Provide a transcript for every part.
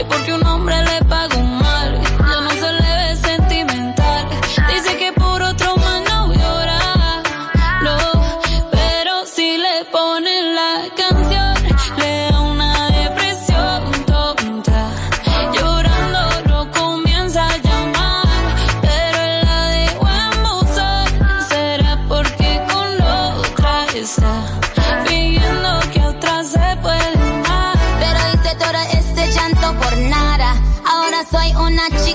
que porque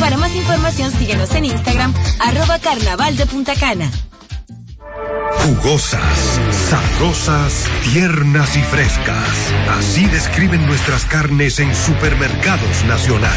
Para más información síguenos en Instagram, arroba carnaval de Punta. Jugosas, sabrosas, tiernas y frescas. Así describen nuestras carnes en Supermercados Nacional.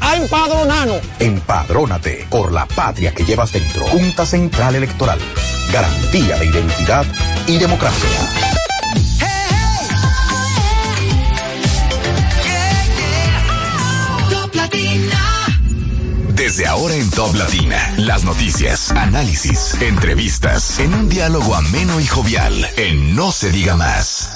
A empadronarnos. Empadrónate por la patria que llevas dentro. Junta Central Electoral. Garantía de identidad y democracia. Desde ahora en Top Latina, las noticias, análisis, entrevistas, en un diálogo ameno y jovial, en No se diga más.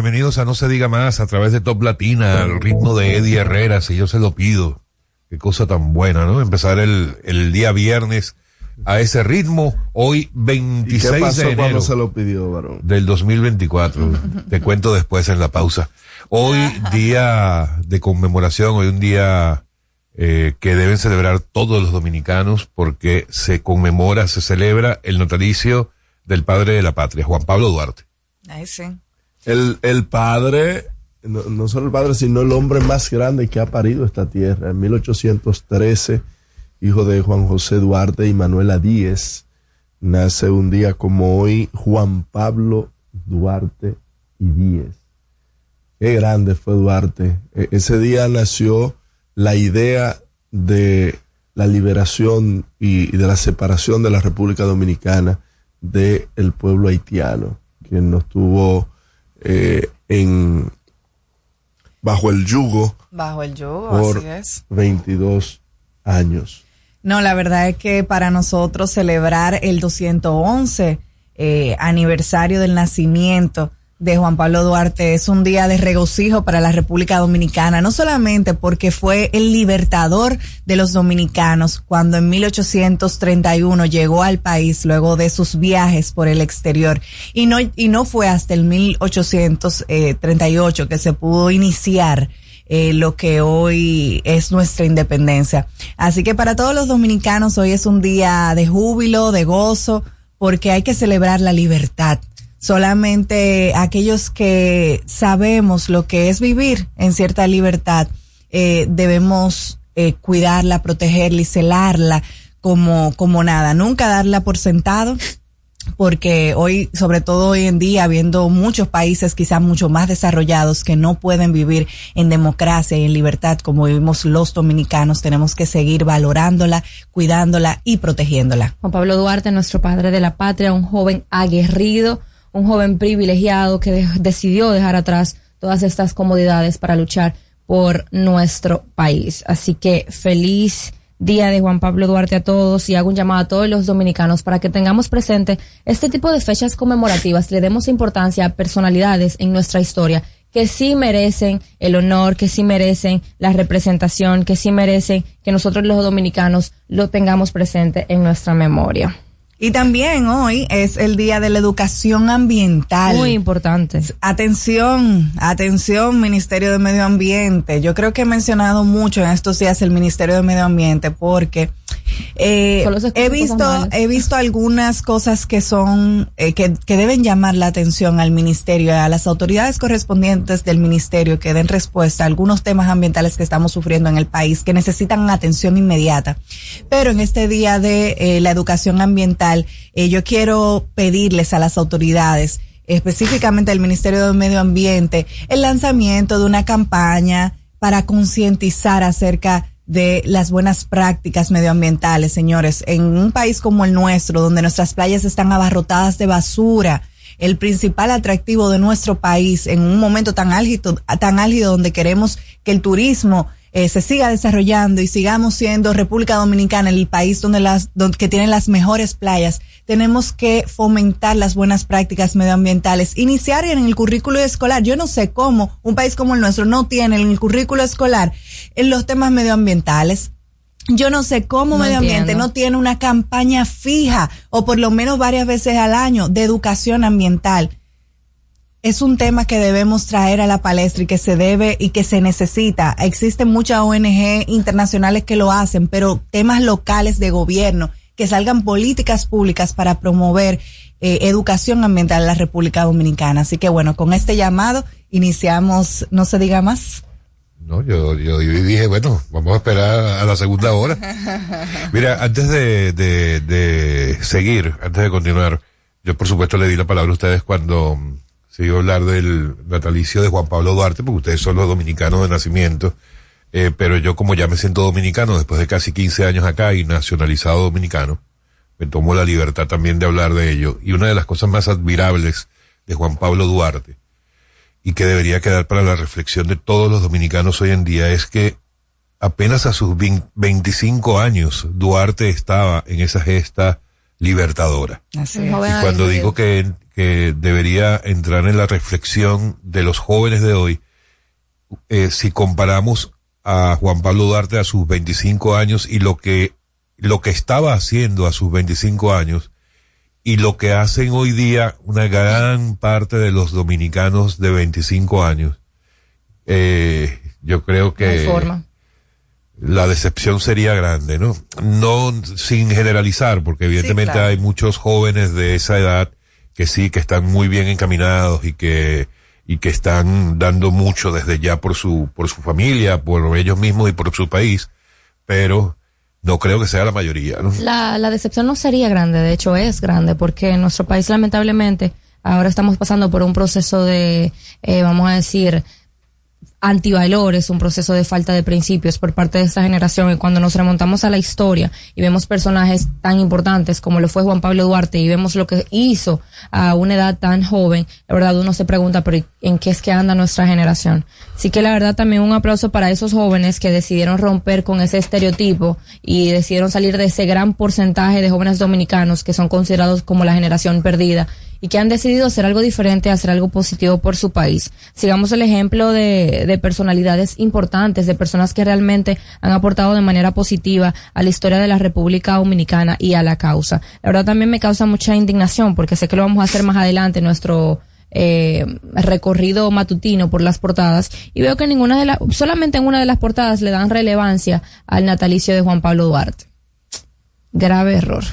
Bienvenidos a No se diga más a través de Top Latina, al ritmo de Eddie Herrera, si yo se lo pido. Qué cosa tan buena, ¿no? Empezar el, el día viernes a ese ritmo. Hoy 26 ¿Y qué pasó de enero se lo pidió, varón? del 2024. Te cuento después en la pausa. Hoy día de conmemoración, hoy un día eh, que deben celebrar todos los dominicanos porque se conmemora, se celebra el natalicio del padre de la patria, Juan Pablo Duarte. Ahí sí. El, el padre, no, no solo el padre, sino el hombre más grande que ha parido esta tierra. En 1813, hijo de Juan José Duarte y Manuela Díez, nace un día como hoy Juan Pablo Duarte y Díez. Qué grande fue Duarte. E- ese día nació la idea de la liberación y, de la separación de la República Dominicana del pueblo haitiano, quien nos tuvo eh, en bajo el yugo Bajo el yugo, por así es. 22 años. No, la verdad es que para nosotros celebrar el 211 eh, aniversario del nacimiento de Juan Pablo Duarte es un día de regocijo para la República Dominicana, no solamente porque fue el libertador de los dominicanos cuando en 1831 llegó al país luego de sus viajes por el exterior y no, y no fue hasta el 1838 que se pudo iniciar eh, lo que hoy es nuestra independencia. Así que para todos los dominicanos hoy es un día de júbilo, de gozo, porque hay que celebrar la libertad. Solamente aquellos que sabemos lo que es vivir en cierta libertad, eh, debemos eh, cuidarla, protegerla y celarla como, como nada. Nunca darla por sentado, porque hoy, sobre todo hoy en día, habiendo muchos países quizás mucho más desarrollados que no pueden vivir en democracia y en libertad como vivimos los dominicanos, tenemos que seguir valorándola, cuidándola y protegiéndola. Juan Pablo Duarte, nuestro padre de la patria, un joven aguerrido, un joven privilegiado que de- decidió dejar atrás todas estas comodidades para luchar por nuestro país. Así que feliz Día de Juan Pablo Duarte a todos y hago un llamado a todos los dominicanos para que tengamos presente este tipo de fechas conmemorativas, le demos importancia a personalidades en nuestra historia que sí merecen el honor, que sí merecen la representación, que sí merecen que nosotros los dominicanos lo tengamos presente en nuestra memoria. Y también hoy es el Día de la Educación Ambiental. Muy importante. Atención, atención, Ministerio de Medio Ambiente. Yo creo que he mencionado mucho en estos días el Ministerio de Medio Ambiente porque eh, he visto he visto algunas cosas que son eh, que, que deben llamar la atención al ministerio a las autoridades correspondientes del ministerio que den respuesta a algunos temas ambientales que estamos sufriendo en el país que necesitan atención inmediata. Pero en este día de eh, la educación ambiental yo quiero pedirles a las autoridades específicamente al Ministerio de Medio Ambiente el lanzamiento de una campaña para concientizar acerca de las buenas prácticas medioambientales, señores. En un país como el nuestro, donde nuestras playas están abarrotadas de basura, el principal atractivo de nuestro país en un momento tan álgido, tan álgido donde queremos que el turismo eh, se siga desarrollando y sigamos siendo República Dominicana el país donde las donde, que tiene las mejores playas tenemos que fomentar las buenas prácticas medioambientales. Iniciar en el currículo escolar. Yo no sé cómo un país como el nuestro no tiene en el currículo escolar en los temas medioambientales. Yo no sé cómo medio ambiente no tiene una campaña fija o por lo menos varias veces al año de educación ambiental es un tema que debemos traer a la palestra y que se debe y que se necesita. Existen muchas ONG internacionales que lo hacen, pero temas locales de gobierno, que salgan políticas públicas para promover eh, educación ambiental en la República Dominicana. Así que bueno, con este llamado iniciamos, no se diga más. No, yo, yo, dije, bueno, vamos a esperar a la segunda hora. Mira, antes de, de, de seguir, antes de continuar, yo por supuesto le di la palabra a ustedes cuando se iba a hablar del natalicio de Juan Pablo Duarte, porque ustedes son los dominicanos de nacimiento, eh, pero yo como ya me siento dominicano después de casi 15 años acá y nacionalizado dominicano, me tomo la libertad también de hablar de ello. Y una de las cosas más admirables de Juan Pablo Duarte, y que debería quedar para la reflexión de todos los dominicanos hoy en día, es que apenas a sus 25 años Duarte estaba en esa gesta libertadora. Así y cuando digo que que debería entrar en la reflexión de los jóvenes de hoy, eh, si comparamos a Juan Pablo Duarte a sus 25 años y lo que, lo que estaba haciendo a sus 25 años y lo que hacen hoy día una gran parte de los dominicanos de 25 años, eh, yo creo que la decepción sería grande, ¿no? No sin generalizar, porque evidentemente hay muchos jóvenes de esa edad que sí, que están muy bien encaminados y que, y que están dando mucho desde ya por su, por su familia, por ellos mismos y por su país, pero no creo que sea la mayoría. ¿no? La, la decepción no sería grande, de hecho es grande, porque en nuestro país lamentablemente ahora estamos pasando por un proceso de, eh, vamos a decir, antivalores, un proceso de falta de principios por parte de esta generación. Y cuando nos remontamos a la historia y vemos personajes tan importantes como lo fue Juan Pablo Duarte y vemos lo que hizo a una edad tan joven, la verdad uno se pregunta, pero ¿en qué es que anda nuestra generación? Así que la verdad también un aplauso para esos jóvenes que decidieron romper con ese estereotipo y decidieron salir de ese gran porcentaje de jóvenes dominicanos que son considerados como la generación perdida y que han decidido hacer algo diferente, hacer algo positivo por su país. Sigamos el ejemplo de, de personalidades importantes, de personas que realmente han aportado de manera positiva a la historia de la República Dominicana y a la causa. La verdad también me causa mucha indignación porque sé que lo vamos a hacer más adelante nuestro eh, recorrido matutino por las portadas y veo que ninguna de las, solamente en una de las portadas le dan relevancia al natalicio de Juan Pablo Duarte. Grave error.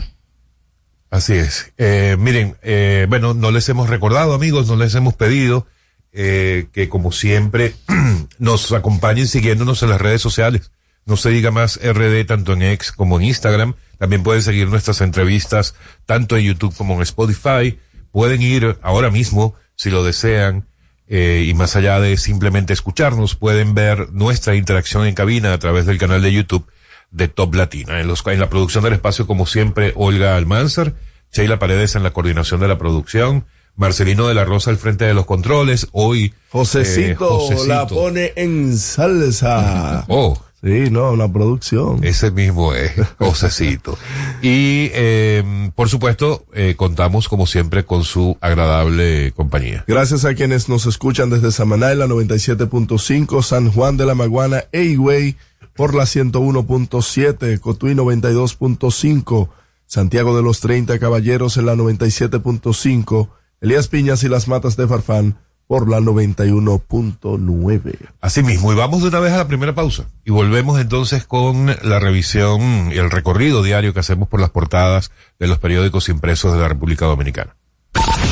Así es. Eh, miren, eh, bueno, no les hemos recordado, amigos, no les hemos pedido eh, que, como siempre, nos acompañen siguiéndonos en las redes sociales. No se diga más RD tanto en X como en Instagram. También pueden seguir nuestras entrevistas tanto en YouTube como en Spotify. Pueden ir ahora mismo, si lo desean, eh, y más allá de simplemente escucharnos, pueden ver nuestra interacción en cabina a través del canal de YouTube de Top Latina. En, los, en la producción del espacio, como siempre, Olga Almanzar, Sheila Paredes en la coordinación de la producción, Marcelino de la Rosa al frente de los controles. Hoy Josecito, eh, Josecito. la pone en salsa. Oh, Sí, no, una producción. Ese mismo es, Josecito. y, eh, por supuesto, eh, contamos como siempre con su agradable compañía. Gracias a quienes nos escuchan desde Samaná la 97.5, San Juan de la Maguana e Higüey por la 101.7, Cotuí 92.5, Santiago de los 30 Caballeros en la 97.5, Elías Piñas y las Matas de Farfán por la 91.9. Así mismo, y vamos de una vez a la primera pausa. Y volvemos entonces con la revisión y el recorrido diario que hacemos por las portadas de los periódicos impresos de la República Dominicana.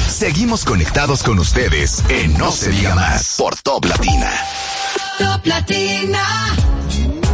Seguimos conectados con ustedes en No Se Diga Más por Top Latina. Top Latina.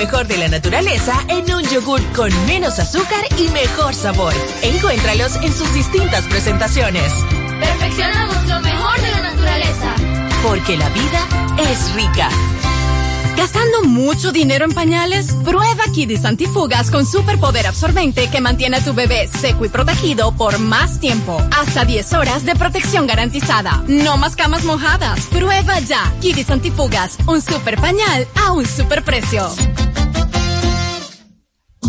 Mejor de la naturaleza en un yogur con menos azúcar y mejor sabor. Encuéntralos en sus distintas presentaciones. Perfeccionamos lo mejor de la naturaleza. Porque la vida es rica. ¿Gastando mucho dinero en pañales? Prueba Kidis Antifugas con superpoder absorbente que mantiene a tu bebé seco y protegido por más tiempo. Hasta 10 horas de protección garantizada. No más camas mojadas. Prueba ya. Kidis Antifugas, un super pañal a un super precio.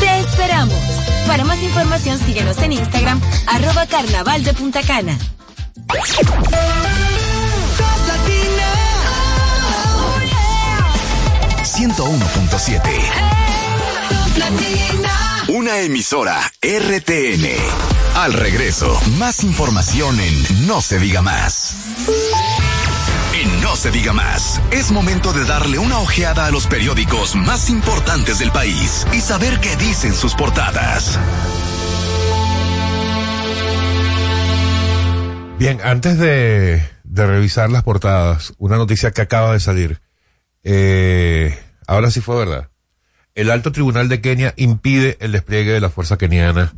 Te esperamos. Para más información síguenos en Instagram, arroba carnaval de Punta Cana. 101.7. Una emisora RTN. Al regreso, más información en No se diga más. En No se diga más, es momento de darle una ojeada a los periódicos más importantes del país y saber qué dicen sus portadas. Bien, antes de, de revisar las portadas, una noticia que acaba de salir. Eh, ahora sí fue verdad. El alto tribunal de Kenia impide el despliegue de la fuerza keniana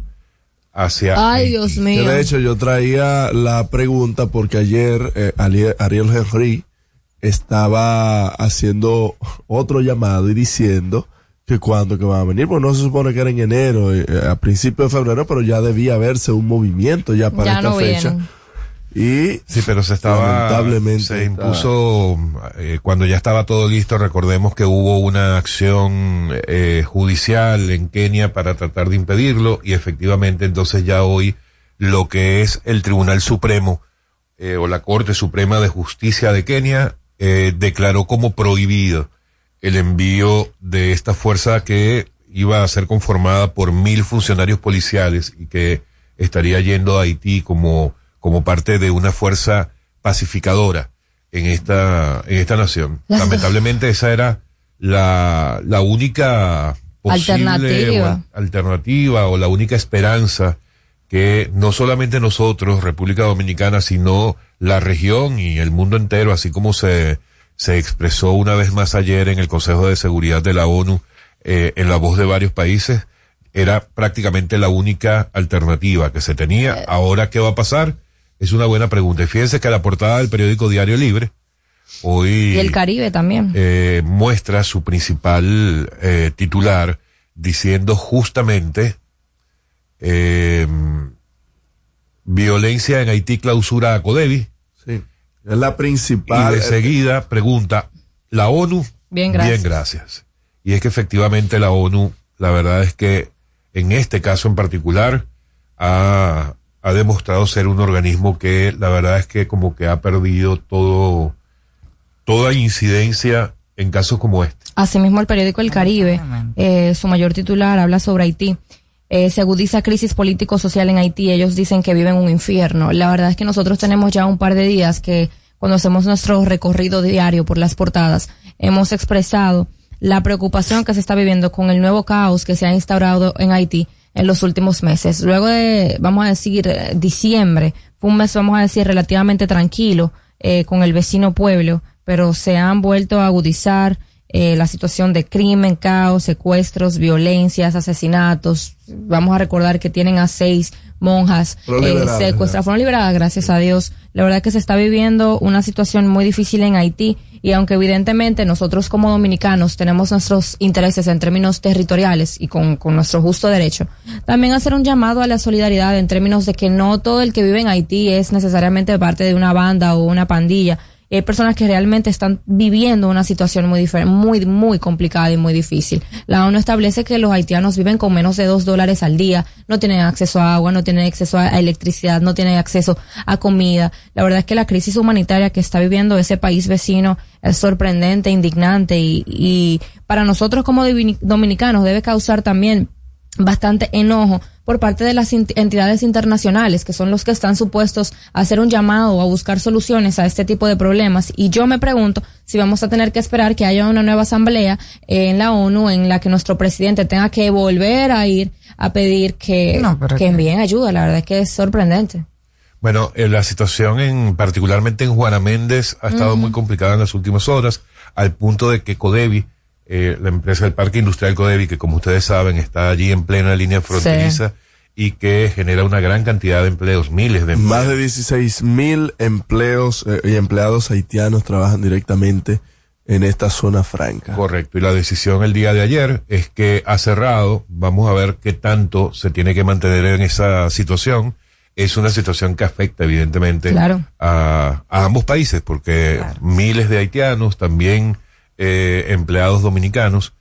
hacia. Ay, Dios mío. De hecho, yo traía la pregunta porque ayer eh, Ariel Henry estaba haciendo otro llamado y diciendo que cuando que van a venir, pues no se supone que era en enero, eh, eh, a principios de febrero, pero ya debía haberse un movimiento ya para Ya esta no fecha. vienen. Y Sí, pero se estaba. lamentablemente Se impuso. eh, cuando ya estaba todo listo, recordemos que hubo una acción eh, judicial en Kenia para tratar de impedirlo y efectivamente entonces ya hoy lo que es el Tribunal Supremo eh, o la Corte Suprema de Justicia de Kenia eh, declaró como prohibido el envío de esta fuerza que iba a ser conformada por mil funcionarios policiales y que estaría yendo a Haití como, como parte de una fuerza pacificadora en esta, en esta nación. Las- Lamentablemente esa era la, la única posible Alternativa. o alternativa o la única esperanza que no solamente nosotros, República Dominicana, sino la región y el mundo entero, así como se, se expresó una vez más ayer en el Consejo de Seguridad de la ONU, eh, en la voz de varios países, era prácticamente la única alternativa que se tenía. Ahora, ¿qué va a pasar? Es una buena pregunta. Y fíjense que la portada del periódico Diario Libre, hoy Y el Caribe también. eh, muestra su principal eh, titular diciendo justamente eh, violencia en Haití clausura a Codevi sí, es la principal. y de seguida pregunta la ONU Bien, gracias. bien gracias y es que efectivamente la ONU la verdad es que en este caso en particular ha, ha demostrado ser un organismo que la verdad es que como que ha perdido todo toda incidencia en casos como este. Asimismo, el periódico El Caribe, eh, su mayor titular, habla sobre Haití. Eh, se agudiza crisis político-social en Haití. Ellos dicen que viven un infierno. La verdad es que nosotros tenemos ya un par de días que cuando hacemos nuestro recorrido diario por las portadas, hemos expresado la preocupación que se está viviendo con el nuevo caos que se ha instaurado en Haití en los últimos meses. Luego de, vamos a decir, eh, diciembre, fue un mes, vamos a decir, relativamente tranquilo eh, con el vecino pueblo, pero se han vuelto a agudizar eh, la situación de crimen, caos, secuestros, violencias, asesinatos. Vamos a recordar que tienen a seis monjas eh, secuestradas, fueron liberadas, gracias a Dios. La verdad es que se está viviendo una situación muy difícil en Haití y aunque evidentemente nosotros como dominicanos tenemos nuestros intereses en términos territoriales y con, con nuestro justo derecho, también hacer un llamado a la solidaridad en términos de que no todo el que vive en Haití es necesariamente parte de una banda o una pandilla hay personas que realmente están viviendo una situación muy muy, muy complicada y muy difícil. La ONU establece que los haitianos viven con menos de dos dólares al día, no tienen acceso a agua, no tienen acceso a electricidad, no tienen acceso a comida. La verdad es que la crisis humanitaria que está viviendo ese país vecino es sorprendente, indignante y, y para nosotros como dominicanos debe causar también bastante enojo por parte de las entidades internacionales, que son los que están supuestos a hacer un llamado o a buscar soluciones a este tipo de problemas. Y yo me pregunto si vamos a tener que esperar que haya una nueva asamblea en la ONU en la que nuestro presidente tenga que volver a ir a pedir que, que envíen ayuda. La verdad es que es sorprendente. Bueno, eh, la situación en, particularmente en Juana Méndez ha estado muy complicada en las últimas horas, al punto de que Codevi eh, la empresa del Parque Industrial Codevi, que como ustedes saben está allí en plena línea fronteriza y que genera una gran cantidad de empleos, miles de empleos. Más de 16 mil empleos eh, y empleados haitianos trabajan directamente en esta zona franca. Correcto. Y la decisión el día de ayer es que ha cerrado. Vamos a ver qué tanto se tiene que mantener en esa situación. Es una situación que afecta evidentemente a, ambos países porque miles de haitianos también eh, empleados dominicanos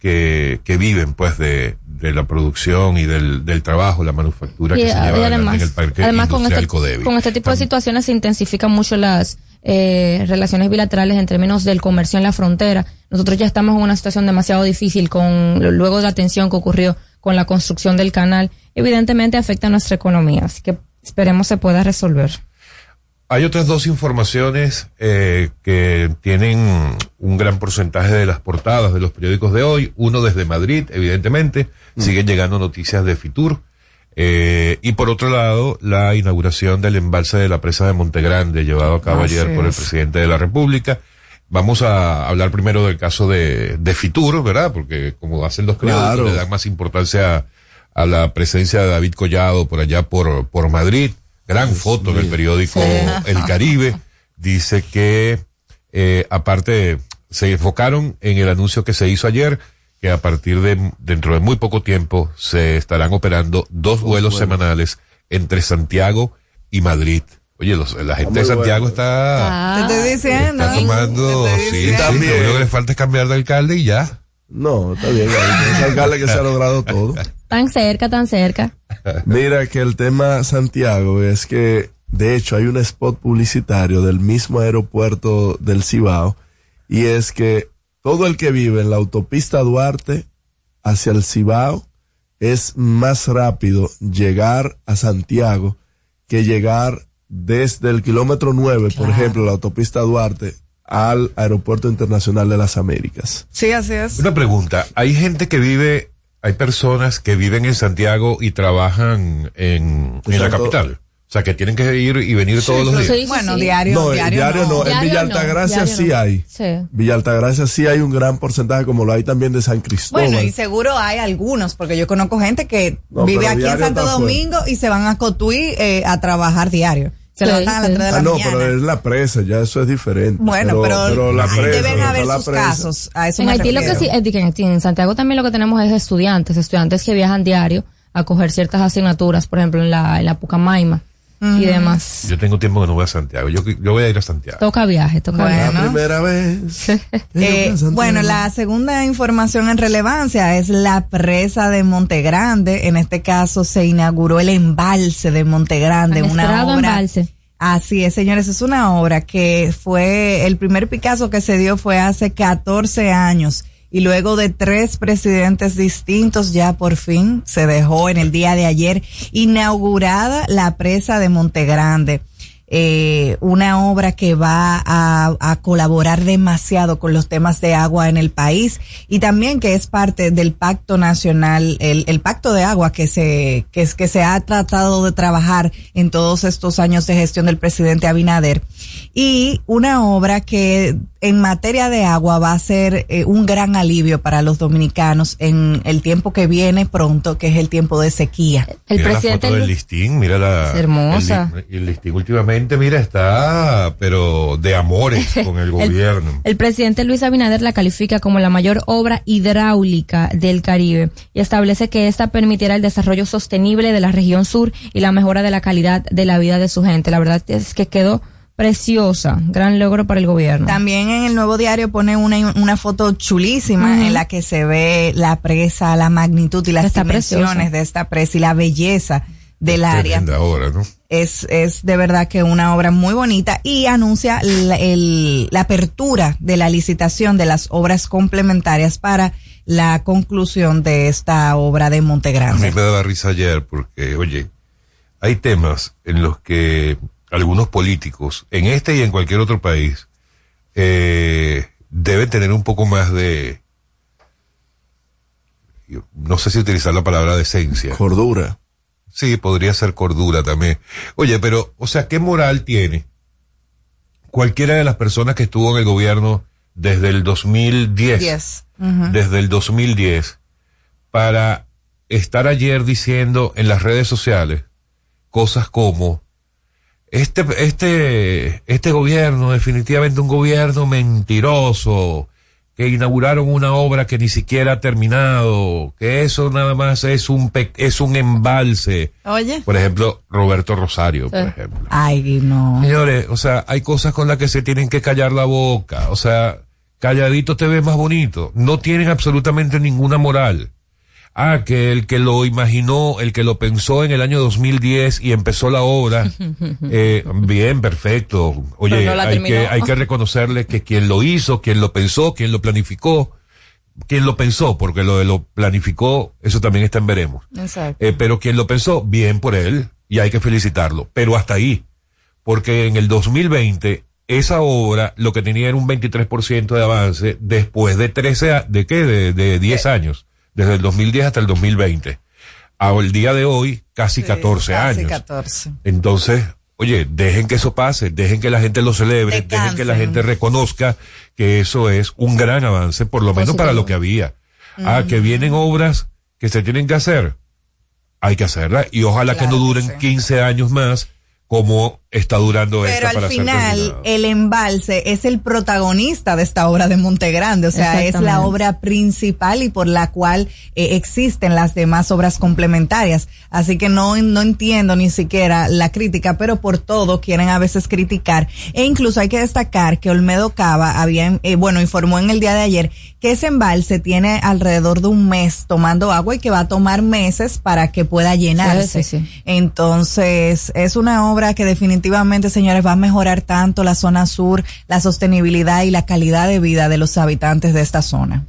que, que viven pues de, de la producción y del, del trabajo, la manufactura que se lleva además, en el parque además con este, con este tipo de situaciones se intensifican mucho las eh, relaciones bilaterales en términos del comercio en la frontera. Nosotros ya estamos en una situación demasiado difícil con luego de la tensión que ocurrió con la construcción del canal. Evidentemente afecta a nuestra economía, así que esperemos se pueda resolver. Hay otras dos informaciones eh, que tienen un gran porcentaje de las portadas de los periódicos de hoy. Uno desde Madrid, evidentemente. Mm. Siguen llegando noticias de Fitur. Eh, y por otro lado, la inauguración del embalse de la presa de Montegrande, llevado a cabo ayer por el presidente de la República. Vamos a hablar primero del caso de, de Fitur, ¿verdad? Porque como hacen los periódicos, le dan más importancia a, la presencia de David Collado por allá por, por Madrid gran foto en el periódico El Caribe, dice que eh, aparte se enfocaron en el anuncio que se hizo ayer, que a partir de dentro de muy poco tiempo se estarán operando dos vuelos semanales entre Santiago y Madrid. Oye, la gente de Santiago está, ah. Te estoy diciendo. está tomando, sí, también. lo único que le falta es cambiar de alcalde y ya. No, está bien, es alcalde que se ha logrado todo. Tan cerca, tan cerca. Mira que el tema Santiago es que, de hecho, hay un spot publicitario del mismo aeropuerto del Cibao y es que todo el que vive en la autopista Duarte hacia el Cibao es más rápido llegar a Santiago que llegar desde el kilómetro 9, por ejemplo, la autopista Duarte, al Aeropuerto Internacional de las Américas. Sí, así es. Una pregunta, hay gente que vive hay personas que viven en Santiago y trabajan en, en la capital. O sea, que tienen que ir y venir todos los días. bueno, diario, no, diario, diario no. En Villa Altagracia sí hay. Sí. Villa Altagracia sí hay un gran porcentaje, como lo hay también de San Cristóbal. Bueno, y seguro hay algunos, porque yo conozco gente que vive aquí en Santo Domingo y se van a Cotuí eh, a trabajar diario. Se sí, levantan a las 3 de la ah, no, mañana. pero es la presa, ya eso es diferente. Bueno, pero, pero, la presa, deben haber sus presa. casos. A eso en me Haití lo que sí, en Santiago también lo que tenemos es estudiantes, estudiantes que viajan diario a coger ciertas asignaturas, por ejemplo, en la, en la Pucamaima. Y demás. Yo tengo tiempo que no voy a Santiago. Yo, yo voy a ir a Santiago. Toca viaje, toca bueno. viaje. La primera vez. eh, bueno, la segunda información en relevancia es la presa de Montegrande. En este caso se inauguró el embalse de Montegrande, una obra embalse Así es, señores, es una obra que fue, el primer Picasso que se dio fue hace 14 años y luego de tres presidentes distintos ya por fin se dejó en el día de ayer inaugurada la presa de Montegrande. Eh, una obra que va a, colaborar demasiado con los temas de agua en el país y también que es parte del pacto nacional, el, pacto de agua que se, es, que se ha tratado de trabajar en todos estos años de gestión del presidente Abinader y una obra que en materia de agua va a ser eh, un gran alivio para los dominicanos en el tiempo que viene pronto, que es el tiempo de sequía. El mira presidente la foto del listín, mira la hermosa. El, el, listín últimamente, mira, está pero de amores con el gobierno. El, el, presidente Luis Abinader la califica como la mayor obra hidráulica del Caribe y establece que esta permitirá el desarrollo sostenible de la región sur y la mejora de la calidad de la vida de su gente. La verdad es que quedó preciosa, gran logro para el gobierno. También en el nuevo diario pone una, una foto chulísima uh -huh. en la que se ve la presa, la magnitud y las Está dimensiones preciosa. de esta presa y la belleza del área. Es, es de verdad que una obra muy bonita y anuncia la, el, la apertura de la licitación de las obras complementarias para la conclusión de esta obra de Montegrande. A mí me daba risa ayer porque, oye, hay temas en los que algunos políticos, en este y en cualquier otro país, eh, deben tener un poco más de, no sé si utilizar la palabra decencia. Cordura. Sí, podría ser cordura también. Oye, pero, o sea, ¿qué moral tiene cualquiera de las personas que estuvo en el gobierno desde el 2010? Yes. Uh -huh. Desde el 2010, para estar ayer diciendo en las redes sociales cosas como, este, este, este gobierno, definitivamente un gobierno mentiroso, que inauguraron una obra que ni siquiera ha terminado, que eso nada más es un, es un embalse. Oye. Por ejemplo, Roberto Rosario, por ejemplo. Ay, no. Señores, o sea, hay cosas con las que se tienen que callar la boca, o sea, calladito te ves más bonito. No tienen absolutamente ninguna moral. Ah, que el que lo imaginó, el que lo pensó en el año 2010 y empezó la obra, eh, bien, perfecto. Oye, no hay, que, hay que reconocerle que quien lo hizo, quien lo pensó, quien lo planificó, quien lo pensó, porque lo de lo planificó, eso también está en veremos. Exacto. Eh, pero quien lo pensó, bien por él, y hay que felicitarlo. Pero hasta ahí, porque en el 2020 esa obra lo que tenía era un 23% de avance después de 13, ¿de qué? De, de 10 Eh. años desde el 2010 hasta el 2020. Al día de hoy, casi Sí, 14 casi años. 14. Entonces, oye, dejen que eso pase, dejen que la gente lo celebre, dejen que la gente reconozca que eso es un gran avance, por lo menos para lo que había. Ah, que vienen obras que se tienen que hacer, hay que hacerlas y ojalá que no duren 15 años más como está durando Pero esta al para final, el embalse es el protagonista de esta obra de Montegrande, o sea, es la obra principal y por la cual eh, existen las demás obras complementarias. Así que no, no entiendo ni siquiera la crítica, pero por todo quieren a veces criticar. E incluso hay que destacar que Olmedo Cava había, eh, bueno, informó en el día de ayer que ese embalse tiene alrededor de un mes tomando agua y que va a tomar meses para que pueda llenarse. Sí, sí, sí. Entonces, es una obra que definitivamente, señores, va a mejorar tanto la zona sur, la sostenibilidad y la calidad de vida de los habitantes de esta zona.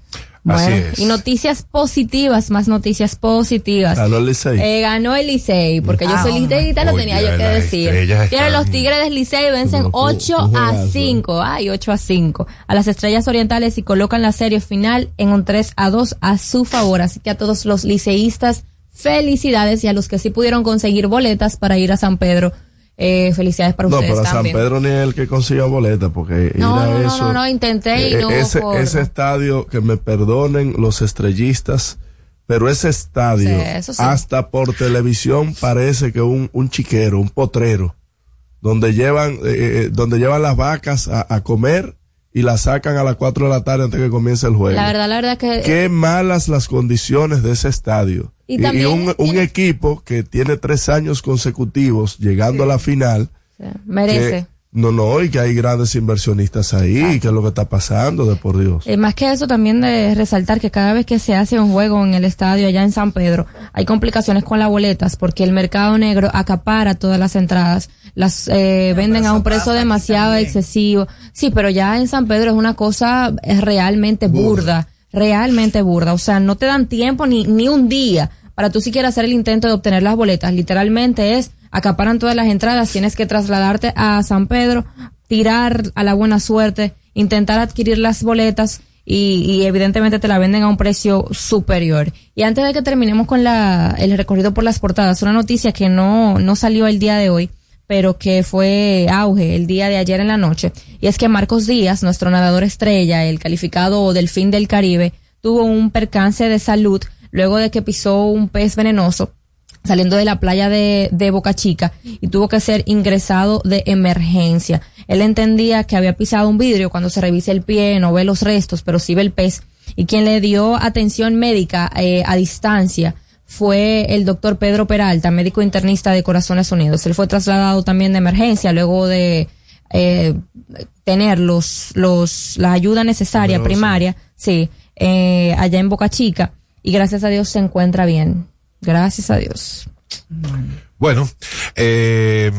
Así es. Y noticias positivas, más noticias positivas. Ganó el Licey. Eh, ganó el Licey, porque yo Ah, soy liceísta, lo tenía yo que decir. están- los Tigres del Licey vencen Pero, 8 un a juegazo. 5. Ay, 8 a 5. A las Estrellas Orientales y colocan la serie final en un 3 a 2 a su favor. Así que a todos los liceístas, felicidades y a los que sí pudieron conseguir boletas para ir a San Pedro, eh, felicidades para No, ustedes pero a San también. Pedro ni el que consiga boleta, porque no, ir a no, no, eso. no, no, intenté y eh, no ese, por- ese estadio, que me perdonen los estrellistas, pero ese estadio, Sí, eso sí. hasta por televisión, parece que un, un chiquero, un potrero, donde llevan, eh, eh, donde llevan las vacas a, a comer y las sacan a las 4 de la tarde antes que comience el juego. La verdad, la verdad que Qué malas las condiciones de ese estadio. Y Y, también un, un tiene- equipo que tiene tres años consecutivos llegando a la final. sea, merece. que- no, no, y que hay grandes inversionistas ahí, y que es lo que está pasando, de por Dios. Eh, más que eso, también de resaltar que cada vez que se hace un juego en el estadio allá en San Pedro, hay complicaciones con las boletas porque el mercado negro acapara todas las entradas, las eh, venden a un precio demasiado excesivo. Sí, pero ya en San Pedro es una cosa es realmente burda, realmente burda. O sea, no te dan tiempo ni, ni un día para tú siquiera hacer el intento de obtener las boletas. Literalmente es acaparan todas las entradas, tienes que trasladarte a San Pedro, tirar a la buena suerte, intentar adquirir las boletas y, evidentemente te la venden a un precio superior. Y antes de que terminemos con la, el recorrido por las portadas, una noticia que no, no salió el día de hoy, pero que fue auge el día de ayer en la noche, y es que Marcos Díaz, nuestro nadador estrella, el calificado del fin del Caribe, tuvo un percance de salud luego de que pisó un pez venenoso saliendo de la playa de, de, Boca Chica y tuvo que ser ingresado de emergencia. Él entendía que había pisado un vidrio cuando se revisa el pie, no ve los restos, pero sí ve el pez. Y quien le dio atención médica eh, a distancia fue el doctor Pedro Peralta, médico internista de Corazones Unidos. Él fue trasladado también de emergencia luego de eh, tener los, los, la ayuda necesaria primaria, sí, eh, allá en Boca Chica. Y gracias a Dios se encuentra bien. Gracias a Dios. Bueno, eh,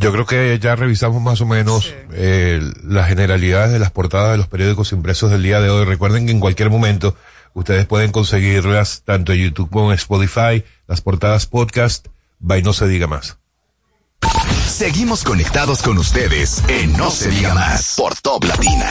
yo creo que ya revisamos más o menos eh, las generalidades de las portadas de los periódicos impresos del día de hoy. Recuerden que en cualquier momento ustedes pueden conseguirlas tanto en YouTube como en Spotify, las portadas podcast, by No Se Diga Más. Seguimos conectados con ustedes en No, Se Diga Más por Top Latina.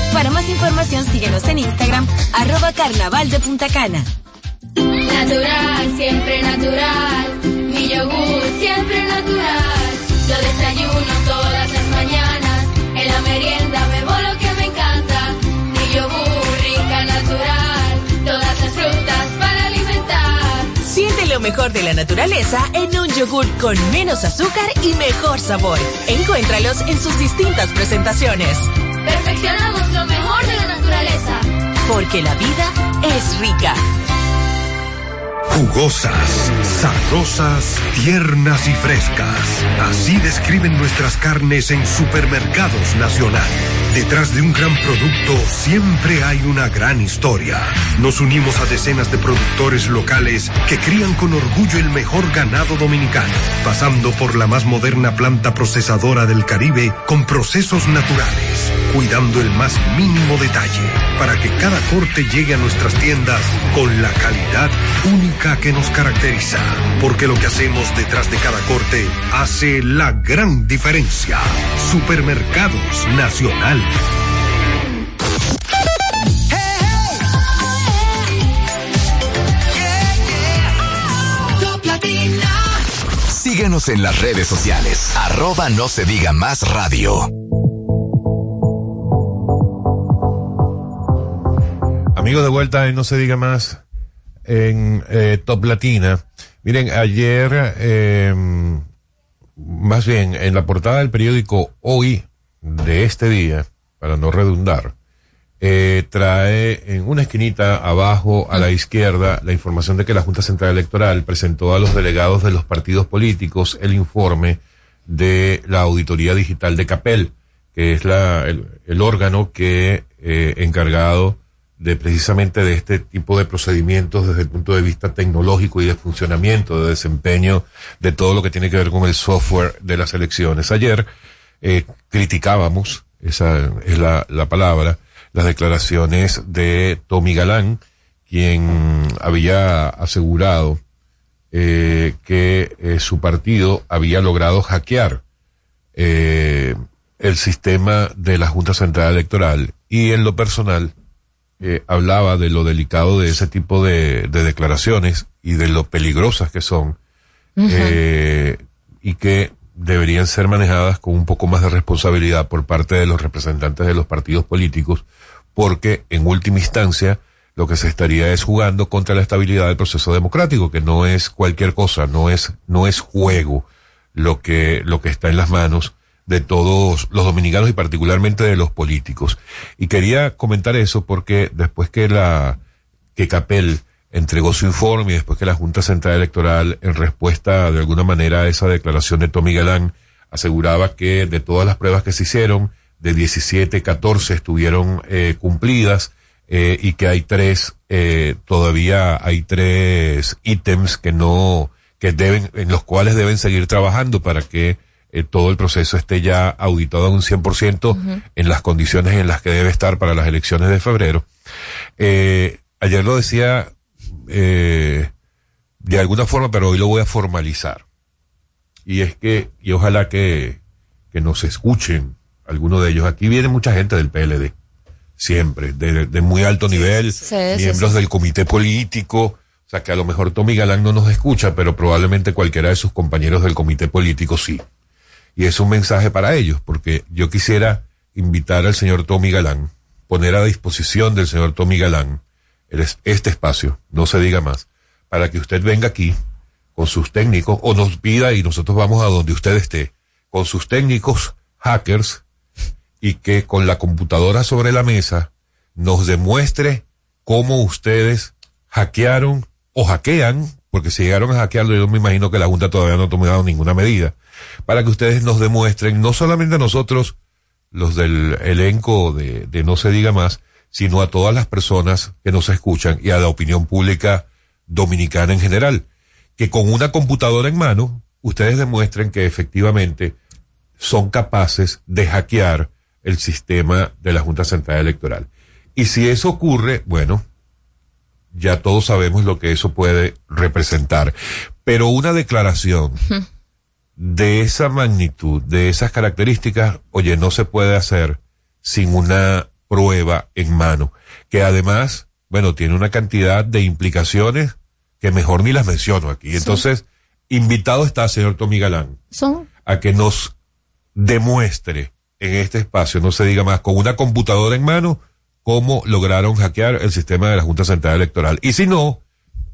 Para más información síguenos en Instagram, arroba carnaval de Punta Cana. Natural, siempre natural. Mi yogur, siempre natural. Yo desayuno todas mejor de la naturaleza en un yogur con menos azúcar y mejor sabor. Encuéntralos en sus distintas presentaciones. Perfeccionamos lo mejor de la naturaleza. Porque la vida es rica. Jugosas, sabrosas, tiernas y frescas. Así describen nuestras carnes en Supermercados Nacional. Detrás de un gran producto siempre hay una gran historia. Nos unimos a decenas de productores locales que crían con orgullo el mejor ganado dominicano, pasando por la más moderna planta procesadora del Caribe con procesos naturales, cuidando el más mínimo detalle para que cada corte llegue a nuestras tiendas con la calidad única que nos caracteriza. Porque lo que hacemos detrás de cada corte hace la gran diferencia. Supermercados Nacional. Síguenos en las redes sociales. Arroba no se diga más radio. Amigos de vuelta y no se diga más en eh, Top Latina. Miren, ayer, eh, más bien, en la portada del periódico Hoy de este día, para no redundar, eh, trae en una esquinita abajo a la izquierda la información de que la Junta Central Electoral presentó a los delegados de los partidos políticos el informe de la auditoría digital de CAPEL, que es la, el, el órgano que eh, encargado de precisamente de este tipo de procedimientos desde el punto de vista tecnológico y de funcionamiento, de desempeño de todo lo que tiene que ver con el software de las elecciones. Ayer eh, criticábamos, esa es la, la palabra, las declaraciones de Tommy Galán, quien había asegurado eh, que eh, su partido había logrado hackear el sistema de la Junta Central Electoral y en lo personal eh, hablaba de lo delicado de ese tipo de, de declaraciones y de lo peligrosas que son eh, y que deberían ser manejadas con un poco más de responsabilidad por parte de los representantes de los partidos políticos porque en última instancia lo que se estaría es jugando contra la estabilidad del proceso democrático, que no es cualquier cosa, no es, no es juego lo que, lo que está en las manos de todos los dominicanos y particularmente de los políticos. Y quería comentar eso porque después que la, que Capel entregó su informe y después que la Junta Central Electoral, en respuesta de alguna manera a esa declaración de Tommy Galán, aseguraba que de todas las pruebas que se hicieron, de 17, 14 estuvieron eh, cumplidas, eh, y que hay tres, eh, todavía hay tres ítems que no, que deben, en los cuales deben seguir trabajando para que eh, todo el proceso esté ya auditado a un 100% en las condiciones en las que debe estar para las elecciones de febrero. Eh, ayer lo decía eh, de alguna forma, pero hoy lo voy a formalizar. Y es que, y ojalá que, que nos escuchen algunos de ellos. Aquí viene mucha gente del PLD siempre, de, de muy alto nivel, sí, miembros sí. del comité político, o sea que a lo mejor Tommy Galán no nos escucha, pero probablemente cualquiera de sus compañeros del comité político sí. Y es un mensaje para ellos, porque yo quisiera invitar al señor Tommy Galán, poner a disposición del señor Tommy Galán este espacio, no se diga más, para que usted venga aquí con sus técnicos o nos pida y nosotros vamos a donde usted esté, con sus técnicos hackers y que con la computadora sobre la mesa nos demuestre cómo ustedes hackearon o hackean, porque si llegaron a hackearlo, yo me imagino que la Junta todavía no ha tomado ninguna medida, para que ustedes nos demuestren, no solamente a nosotros, los del elenco de, de No se diga más, sino a todas las personas que nos escuchan y a la opinión pública dominicana en general, que con una computadora en mano, ustedes demuestren que efectivamente son capaces de hackear el sistema de la Junta Central Electoral. Y si eso ocurre, bueno, ya todos sabemos lo que eso puede representar. Pero una declaración de esa magnitud, de esas características, oye, no se puede hacer sin una prueba en mano, que además, bueno, tiene una cantidad de implicaciones que mejor ni las menciono aquí. Entonces, invitado está señor Tommy Galán a que nos demuestre en este espacio, no se diga más, con una computadora en mano, cómo lograron hackear el sistema de la Junta Central Electoral. Y si no,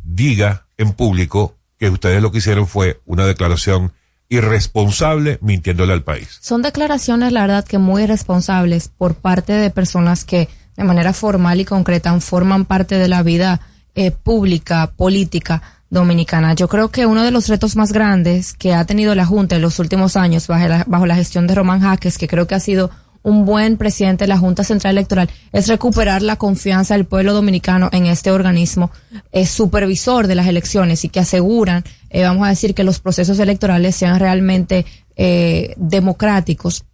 diga en público que ustedes lo que hicieron fue una declaración irresponsable mintiéndole al país. Son declaraciones, la verdad, que muy irresponsables por parte de personas que de manera formal y concreta forman parte de la vida eh, pública, política dominicana. Yo creo que uno de los retos más grandes que ha tenido la Junta en los últimos años bajo la, bajo la gestión de Román Jaques, que creo que ha sido un buen presidente de la Junta Central Electoral, es recuperar la confianza del pueblo dominicano en este organismo supervisor de las elecciones y que aseguran, eh, vamos a decir, que los procesos electorales sean realmente eh, democráticos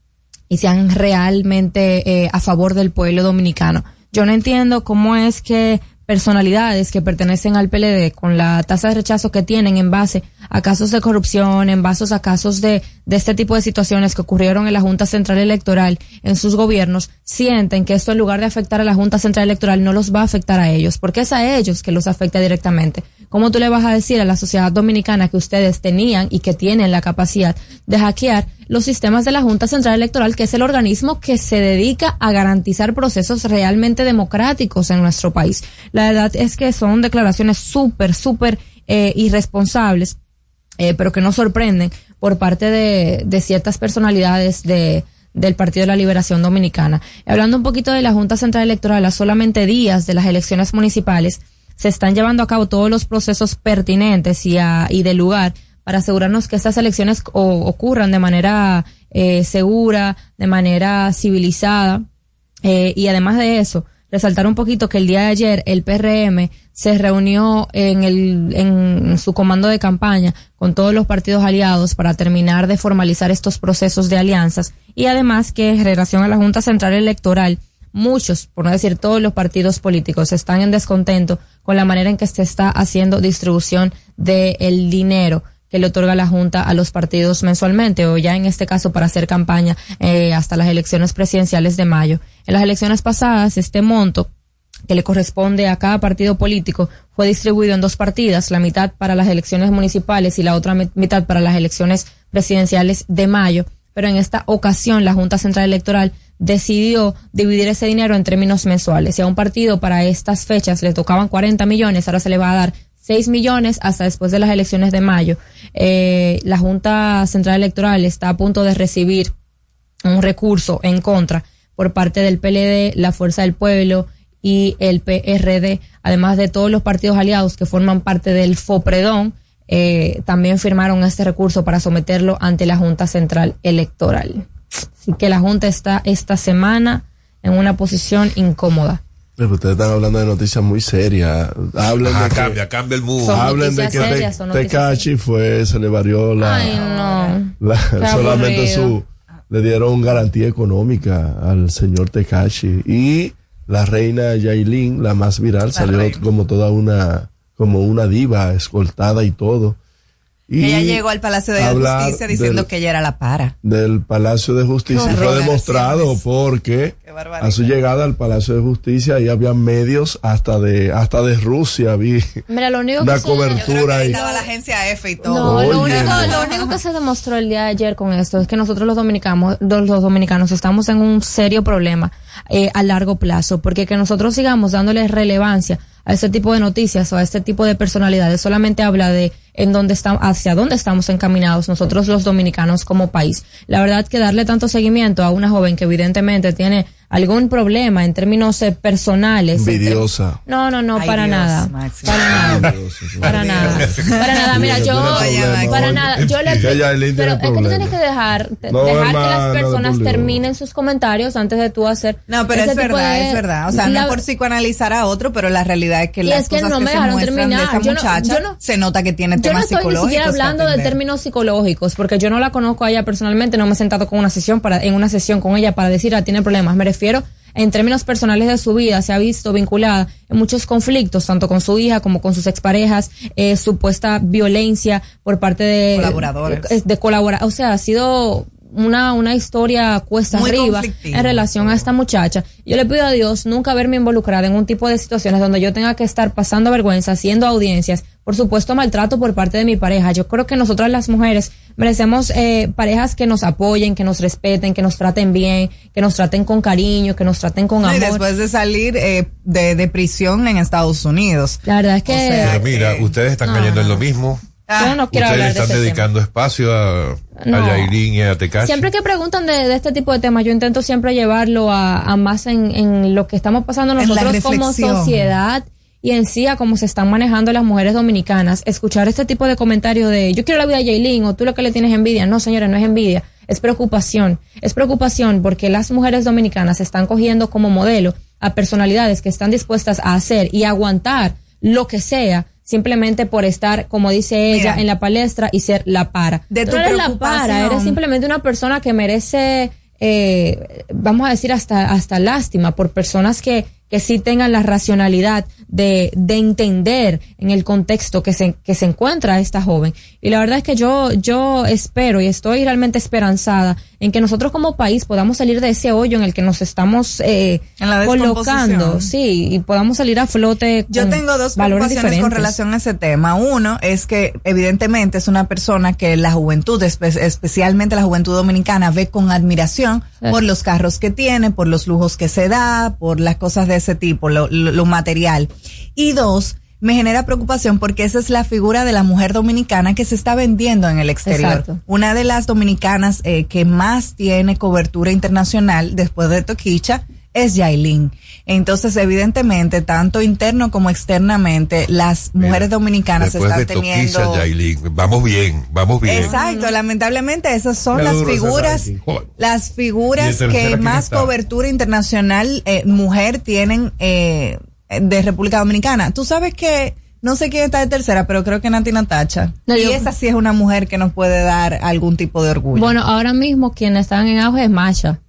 y sean realmente eh, a favor del pueblo dominicano. Yo no entiendo cómo es que personalidades que pertenecen al PLD con la tasa de rechazo que tienen en base a casos de corrupción, en base a casos de, de este tipo de situaciones que ocurrieron en la Junta Central Electoral, en sus gobiernos, sienten que esto en lugar de afectar a la Junta Central Electoral no los va a afectar a ellos, porque es a ellos que los afecta directamente. ¿Cómo tú le vas a decir a la sociedad dominicana que ustedes tenían y que tienen la capacidad de hackear los sistemas de la Junta Central Electoral, que es el organismo que se dedica a garantizar procesos realmente democráticos en nuestro país? La verdad es que son declaraciones súper, súper eh, irresponsables, eh, pero que nos sorprenden por parte de, de ciertas personalidades de, del Partido de la Liberación Dominicana. Hablando un poquito de la Junta Central Electoral, a solamente días de las elecciones municipales, se están llevando a cabo todos los procesos pertinentes y, a, y de lugar para asegurarnos que estas elecciones ocurran de manera eh, segura, de manera civilizada. Eh, y además de eso, resaltar un poquito que el día de ayer el PRM se reunió en, el, en su comando de campaña con todos los partidos aliados para terminar de formalizar estos procesos de alianzas y además que en relación a la Junta Central Electoral muchos, por no decir todos los partidos políticos, están en descontento con la manera en que se está haciendo distribución del dinero que le otorga la Junta a los partidos mensualmente o ya en este caso para hacer campaña eh, hasta las elecciones presidenciales de mayo. En las elecciones pasadas, este monto que le corresponde a cada partido político fue distribuido en dos partidas, la mitad para las elecciones municipales y la otra mitad para las elecciones presidenciales de mayo. Pero en esta ocasión la Junta Central Electoral decidió dividir ese dinero en términos mensuales. Si a un partido para estas fechas le tocaban 40 millones, ahora se le va a dar 6 millones hasta después de las elecciones de mayo. Eh, la Junta Central Electoral está a punto de recibir un recurso en contra por parte del PLD, la Fuerza del Pueblo y el PRD, además de todos los partidos aliados que forman parte del FOPREDON, eh, también firmaron este recurso para someterlo ante la Junta Central Electoral. Así que la Junta está esta semana en una posición incómoda. Pero ustedes están hablando de noticias muy serias. Hablen Ajá, de que, cambia, cambia el. Son hablen de que serias, Te- Tecachi fue, se le varió la, Ay, no. la- solamente su, le dieron garantía económica al señor Tecachi y la reina Yailin, la más viral, salió como toda una, como una diva, escoltada y todo. Y ella llegó al Palacio de Justicia diciendo del- que ella era la para. del Palacio de Justicia y fue demostrado porque a su llegada al Palacio de Justicia ahí había medios hasta de hasta de Rusia vi Mira, lo único una que se- cobertura ahí. Estaba la agencia F y todo. No, lo único, lo único que se demostró el día de ayer con esto es que nosotros los dominicanos, los, los dominicanos estamos en un serio problema eh, a largo plazo, porque que nosotros sigamos dándole relevancia a este tipo de noticias o a este tipo de personalidades solamente habla de en dónde estamos, hacia dónde estamos encaminados nosotros los dominicanos como país. La verdad que darle tanto seguimiento a una joven que evidentemente tiene algún problema en términos eh, personales. en envidiosa no, no, no, Ay, para Dios, nada. Para nada. Para nada. Para nada. Mira, yo, para nada. Yo le, pero es que tú tienes que dejar, No, dejar que las personas terminen sus comentarios antes de tú hacer. No, pero ese es tipo verdad, de- es verdad. O sea, La- no por psicoanalizar a otro, pero la realidad es que Y las es que cosas no que me se dejaron muestran de terminar. esa Yo no- muchacha, yo no- se nota que tiene Yo no temas estoy ni psicológicos. siquiera hablando de términos psicológicos, porque yo no la conozco a ella personalmente, no me he sentado con una sesión para, en una sesión con ella para decir, ah, tiene problemas. Me refiero en términos personales de su vida, se ha visto vinculada en muchos conflictos, tanto con su hija como con sus exparejas, eh, supuesta violencia por parte de Colaboradores. de colaborar, o sea, ha sido una, una historia cuesta Muy arriba en relación a esta muchacha. Yo le pido a Dios nunca haberme involucrada en un tipo de situaciones donde yo tenga que estar pasando vergüenza, haciendo audiencias, por supuesto maltrato por parte de mi pareja. Yo creo que nosotras las mujeres merecemos eh, parejas que nos apoyen, que nos respeten, que nos traten bien, que nos traten con cariño, que nos traten con No, y amor. después de salir eh, de, de prisión en Estados Unidos. La verdad es que Pero mira, ustedes están No, cayendo en lo mismo. Yo no quiero Ustedes hablar de están ese tema. dedicando espacio a, No. a Yailin y a Tecachi. Siempre que preguntan de, de este tipo de temas, yo intento siempre llevarlo a, a más en, en lo que estamos pasando nosotros como sociedad y en sí a cómo se están manejando las mujeres dominicanas. Escuchar este tipo de comentarios de yo quiero la vida de Yailin o tú lo que le tienes envidia. No, señores, no es envidia. Es preocupación. Es preocupación porque las mujeres dominicanas están cogiendo como modelo a personalidades que están dispuestas a hacer y aguantar lo que sea simplemente por estar, como dice ella, Mira. en la palestra y ser la para. De tu no eres la para, eres simplemente una persona que merece, eh, vamos a decir, hasta, hasta lástima por personas que, que sí tengan la racionalidad de, de entender en el contexto que se, que se encuentra esta joven. Y la verdad es que yo, yo espero y estoy realmente esperanzada en que nosotros como país podamos salir de ese hoyo en el que nos estamos eh, En la colocando, sí, y podamos salir a flote. Yo con tengo dos valores preocupaciones con diferentes. relación a ese tema. Uno es que evidentemente es una persona que la juventud, espe- especialmente la juventud dominicana, ve con admiración Sí. por los carros que tiene, por los lujos que se da, por las cosas de ese tipo, lo, lo- lo material. Y dos, me genera preocupación porque esa es la figura de la mujer dominicana que se está vendiendo en el exterior. Exacto. Una de las dominicanas eh, que más tiene cobertura internacional después de Toquicha es Yailin. Entonces, evidentemente, tanto interno como externamente, las mujeres dominicanas Después están de teniendo... Toquilla, Yailin. Vamos bien, vamos bien. Exacto, lamentablemente esas son las figuras, las ¿Y figuras que más está? cobertura internacional eh, mujer tienen eh, de República Dominicana. Tú sabes que no sé quién está de tercera, pero creo que Nati Natacha. No, y yo- esa sí es una mujer que nos puede dar algún tipo de orgullo. Bueno, ahora mismo quienes están en auge es Masha.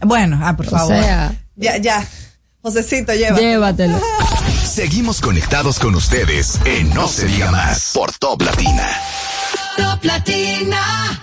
Bueno, ah, por O favor. sea, Ya, ya. Josecito, llévatelo. Llévatelo. Seguimos conectados con ustedes en No se diga más por Top Latina. Top Latina.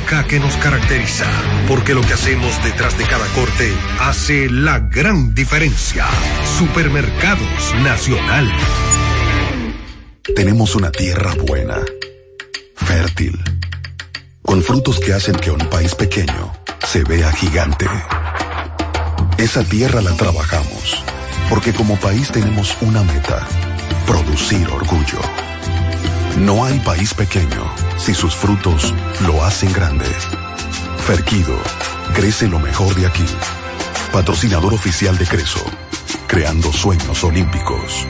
que nos caracteriza. Porque lo que hacemos detrás de cada corte hace la gran diferencia. Supermercados Nacional. Tenemos una tierra buena, fértil, con frutos que hacen que un país pequeño se vea gigante. Esa tierra la trabajamos, porque como país tenemos una meta, producir orgullo. No hay país pequeño si sus frutos lo hacen grande. Ferquido, crece lo mejor de aquí. Patrocinador oficial de Creso, creando sueños olímpicos.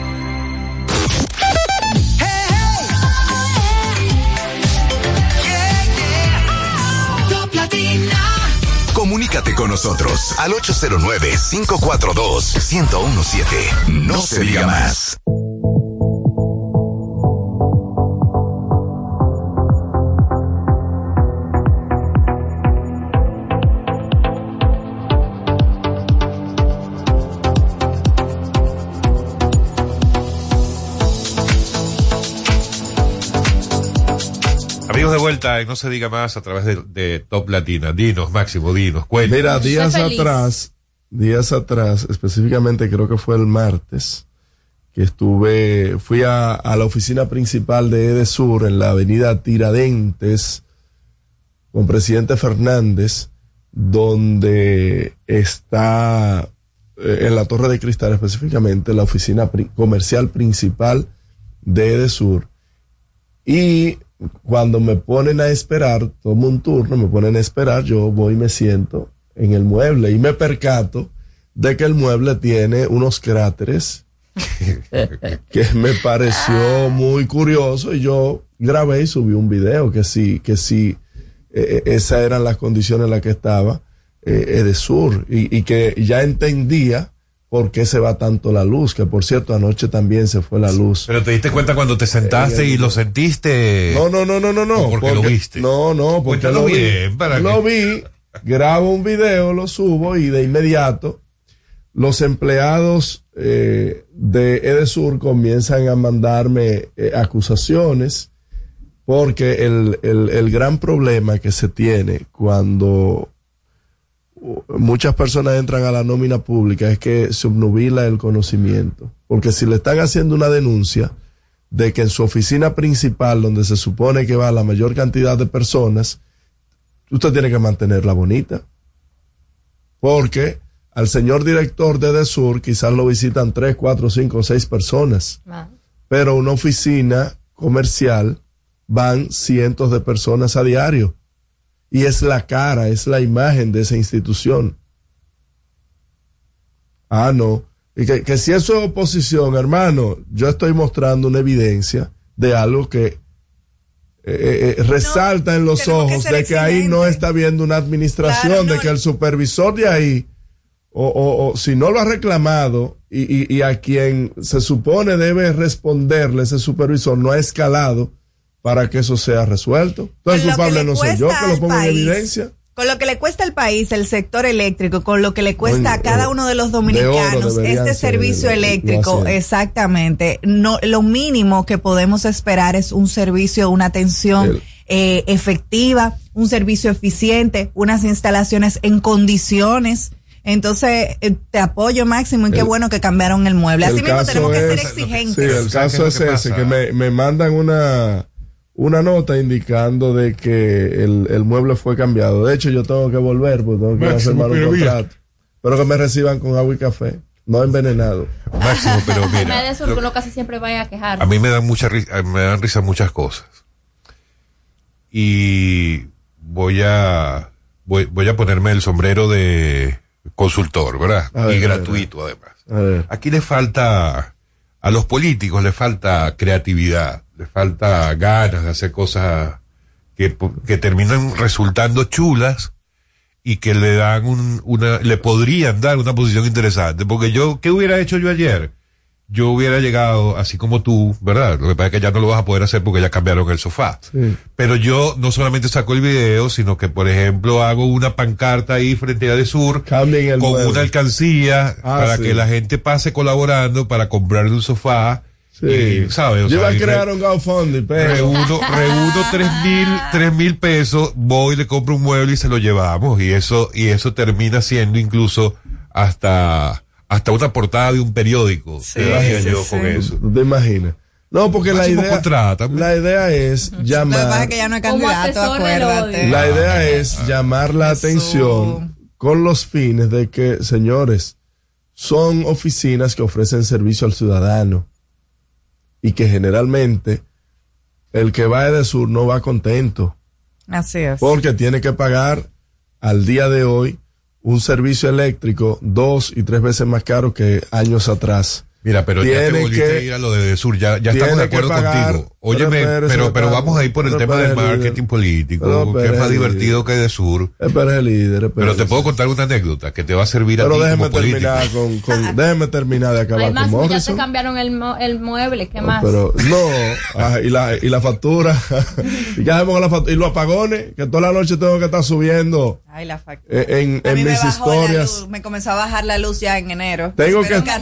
Comunícate con nosotros al 809-542-1017. No se diga más. Vuelta, en no se diga más a través de, de Top Latina. Dinos, Máximo, dinos, cuéntanos. Mira, días atrás, días atrás, específicamente creo que fue el martes, que estuve, fui a, a la oficina principal de Edesur en la avenida Tiradentes con presidente Fernández, donde está eh, en la Torre de Cristal específicamente la oficina pri- comercial principal de Edesur. Y cuando me ponen a esperar, tomo un turno, me ponen a esperar, yo voy y me siento en el mueble y me percato de que el mueble tiene unos cráteres que me pareció muy curioso y yo grabé y subí un video que sí, que sí, eh, esas eran las condiciones en las que estaba eh, Edesur y, y que ya entendía por qué se va tanto la luz, que por cierto anoche también se fue la luz. Pero te diste cuenta cuando te sentaste y lo sentiste. No, no, no, no, no, no. ¿O porque, lo viste. No, no, porque Cuéntalo lo vi. bien, para lo que- vi, grabo un video, lo subo y de inmediato los empleados eh, de Edesur comienzan a mandarme eh, acusaciones porque el, el, el gran problema que se tiene cuando muchas personas entran a la nómina pública es que se obnubila el conocimiento. Porque si le están haciendo una denuncia de que en su oficina principal, donde se supone que va la mayor cantidad de personas, usted tiene que mantenerla bonita. Porque al señor director de DESUR quizás lo visitan tres, cuatro, cinco, seis personas. Pero una oficina comercial van cientos de personas a diario. Y es la cara, es la imagen de esa institución. Ah, no. Y que, que si eso es oposición, hermano, yo estoy mostrando una evidencia de algo que eh, eh, eh, resalta en los que ojos de que ahí no está habiendo una administración, Claro, no. de que el supervisor de ahí, o, o- o si no lo ha reclamado y, y- y a quien se supone debe responderle ese supervisor no ha escalado para que eso sea resuelto. Entonces, que culpable le no soy yo que lo pongo en evidencia. Con lo que le cuesta al país el sector eléctrico, con lo que le cuesta a cada eh, uno de los dominicanos este ser, servicio eléctrico, exactamente. No, lo mínimo que podemos esperar es un servicio, una atención eh, efectiva, un servicio eficiente, unas instalaciones en condiciones. Entonces, eh, te apoyo máximo y qué El- bueno que cambiaron el mueble. Así El mismo tenemos que ser es- exigentes. Sí, el ¿Sabes caso qué es que ese, pasa? que me, me mandan una, una nota indicando de que el, el mueble fue cambiado. De hecho, yo tengo que volver, porque tengo que ir a Máximo, firmar un contrato. Pero que me reciban con agua y café, no envenenado. Máximo, pero Me mira. sur, que uno casi siempre vaya a quejar. A mí me dan mucha risa, me dan risa muchas cosas. Y voy a voy, voy a ponerme el sombrero de consultor, ¿verdad? Ver, y gratuito además. Aquí le falta a los políticos le falta creatividad, le falta ganas de hacer cosas que, que terminan resultando chulas y que le dan un, una, le podrían dar una posición interesante. Porque yo, ¿qué hubiera hecho yo ayer? Yo hubiera llegado así como tú, ¿verdad? Lo que pasa es que ya no lo vas a poder hacer porque ya cambiaron el sofá. Sí. Pero yo no solamente saco el video, sino que, por ejemplo, hago una pancarta ahí frente a de Sur con una alcancía Ah, para sí. que la gente pase colaborando para comprarle un sofá. Sí. Y, ¿sabes? O yo sea, iba a y crear re- un GoFundMe, pero... reúno, reúno tres mil, tres mil pesos, voy, le compro un mueble y se lo llevamos. Y eso, y eso termina siendo incluso hasta, hasta una portada de un periódico. te sí, yo sí. con eso. ¿No te imaginas? No, porque la idea, la idea es Lo que pasa llamar... es que ya no es Como candidato, asesor del acuérdate. odio. La idea Ah, es llamar la Eso. atención con los fines de que, señores, son oficinas que ofrecen servicio al ciudadano y que generalmente el que va de sur no va contento Así es. porque tiene que pagar al día de hoy un servicio eléctrico dos y tres veces más caro que años atrás. Mira, pero ya te volviste que- a ir a lo de Sur, ya, ya estamos de que acuerdo pagar- contigo. Óyeme, pero pero, espérese, pero, vamos a ir por el tema del marketing político, que es más divertido que de Sur. Espérese, líder, Pero te puedo contar una anécdota que te va a servir a Pero ti déjeme como político. terminar con, con déjeme terminar de acabar Ay, con ya te cambiaron el, mo- el mueble, ¿qué más? Pero no, ah, y la y la factura, y qué hacemos con la factura y los apagones, que toda la noche tengo que estar subiendo Ay, la factura. en, en me mis la historias. luz, me comenzó a bajar la luz ya en enero. Tengo Espero que- a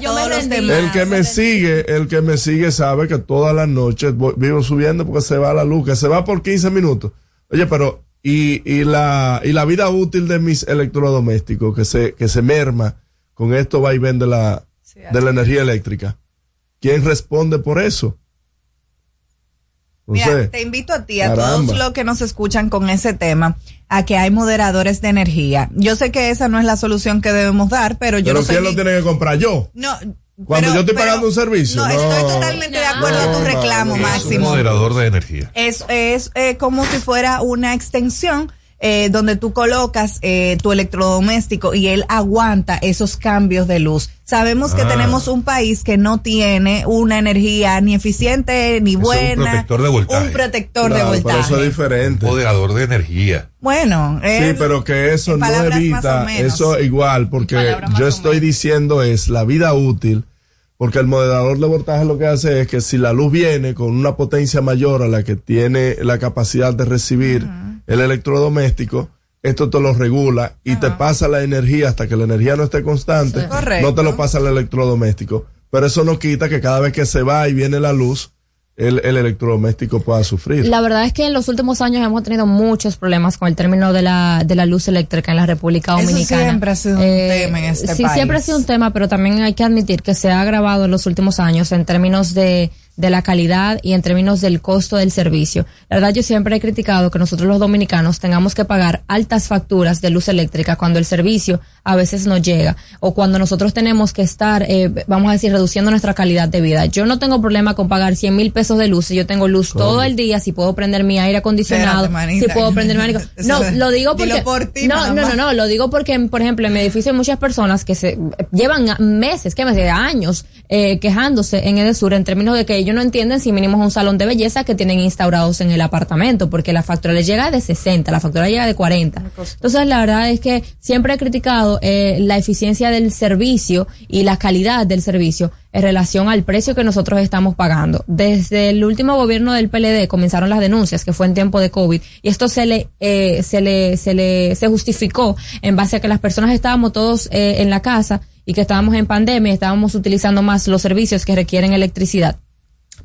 El que me sigue, el que me sigue sabe que todas las noches voy- vivo subiendo porque se va la luz, que se va por 15 minutos. Oye, pero y, y la y la vida útil de mis electrodomésticos que se que se merma con esto va y vende la de la energía eléctrica. ¿Quién responde por eso? Mira, te invito a ti, a caramba. todos los que nos escuchan con ese tema, a que hay moderadores de energía. Yo sé que esa no es la solución que debemos dar, pero yo pero no soy ¿quién lo tiene que comprar yo? No, Cuando pero- yo estoy pero- pagando un servicio. No, No, estoy totalmente de acuerdo a tu No, reclamo, no, no, Un Máximo. moderador de energía. Es, es eh, como si fuera una extensión eh, donde tú colocas eh, tu electrodoméstico y él aguanta esos cambios de luz. Sabemos que Ah. tenemos un país que no tiene una energía ni eficiente ni un buena. protector de voltaje. Un protector de Claro, pero voltaje. eso es diferente. Moderador de energía. Bueno, Sí, es- pero que eso no evita, eso igual, porque yo estoy diciendo es la vida útil, porque el moderador de voltaje lo que hace es que si la luz viene con una potencia mayor a la que tiene la capacidad de recibir el electrodoméstico, esto te lo regula y te pasa la energía hasta que la energía no esté constante, Sí. No te lo pasa el electrodoméstico. Pero eso no quita que cada vez que se va y viene la luz, el, el electrodoméstico pueda sufrir. La verdad es que en los últimos años hemos tenido muchos problemas con el término de la, de la luz eléctrica en la República Eso Dominicana. siempre ha sido un tema en este sí, país. siempre ha sido un tema, pero también hay que admitir que se ha agravado en los últimos años en términos de, de la calidad y en términos del costo del servicio. La verdad, yo siempre he criticado que nosotros los dominicanos tengamos que pagar altas facturas de luz eléctrica cuando el servicio a veces no llega o cuando nosotros tenemos que estar, eh, vamos a decir, reduciendo nuestra calidad de vida. Yo no tengo problema con pagar 100 mil pesos de luz si yo tengo luz todo el día, si puedo prender mi aire acondicionado, Espérate, manita. si puedo prender mi aire. No, lo digo porque por ti, no, no, no, no, lo digo porque, por ejemplo, en mi edificio hay muchas personas que se llevan meses, que meses, años eh, quejándose en Edesur en términos de que ellos no entienden si mínimo es un salón de belleza que tienen instaurados en el apartamento, porque la factura les llega de 60, la factura llega de 40. Entonces, la verdad es que siempre he criticado eh, la eficiencia del servicio y la calidad del servicio en relación al precio que nosotros estamos pagando. Desde el último gobierno del PLD comenzaron las denuncias, que fue en tiempo de COVID, y esto se le, eh, se le, se le, se justificó en base a que las personas estábamos todos eh, en la casa y que estábamos en pandemia y estábamos utilizando más los servicios que requieren electricidad.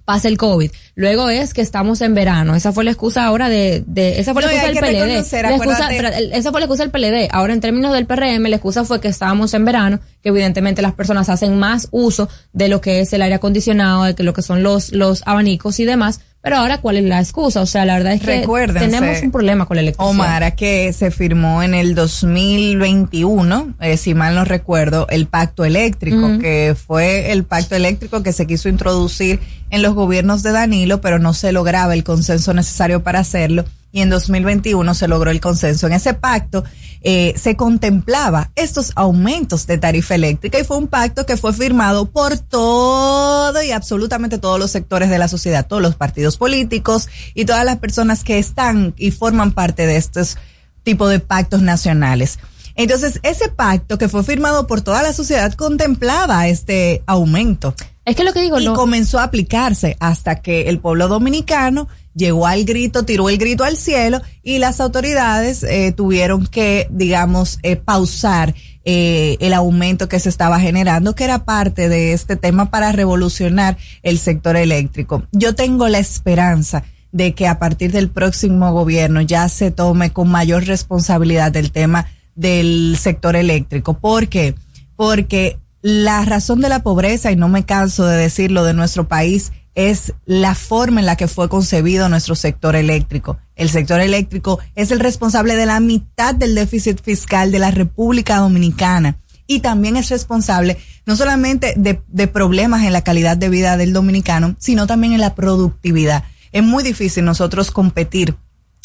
Pasa el COVID. Luego es que estamos en verano. Esa fue la excusa ahora de, de esa fue la No, excusa del PLD. La excusa- pero esa fue la excusa del PLD. Ahora en términos del PRM, la excusa fue que estábamos en verano, que evidentemente las personas hacen más uso de lo que es el aire acondicionado, de que lo que son los, los abanicos y demás. Pero ahora, ¿cuál es la excusa? O sea, la verdad es que Recuérdense, tenemos un problema con la electricidad. Omar, que se firmó en el 2021, eh, si mal no recuerdo, el pacto eléctrico, que fue el pacto eléctrico que se quiso introducir en los gobiernos de Danilo, pero no se lograba el consenso necesario para hacerlo. Y en 2021 se logró el consenso. En ese pacto eh, se contemplaba estos aumentos de tarifa eléctrica y fue un pacto que fue firmado por todo y absolutamente todos los sectores de la sociedad, todos los partidos políticos y todas las personas que están y forman parte de estos tipos de pactos nacionales. Entonces, ese pacto que fue firmado por toda la sociedad contemplaba este aumento. Es que lo que digo, y no- comenzó a aplicarse hasta que el pueblo dominicano llegó al grito, tiró el grito al cielo y las autoridades eh, tuvieron que, digamos, eh, pausar eh, el aumento que se estaba generando, que era parte de este tema para revolucionar el sector eléctrico. Yo tengo la esperanza de que a partir del próximo gobierno ya se tome con mayor responsabilidad el tema del sector eléctrico. ¿Por qué? Porque la razón de la pobreza, y no me canso de decirlo, de nuestro país es la forma en la que fue concebido nuestro sector eléctrico. El sector eléctrico es el responsable de la mitad del déficit fiscal de la República Dominicana y también es responsable no solamente de, problemas en la calidad de vida del dominicano, sino también en la productividad. Es muy difícil nosotros competir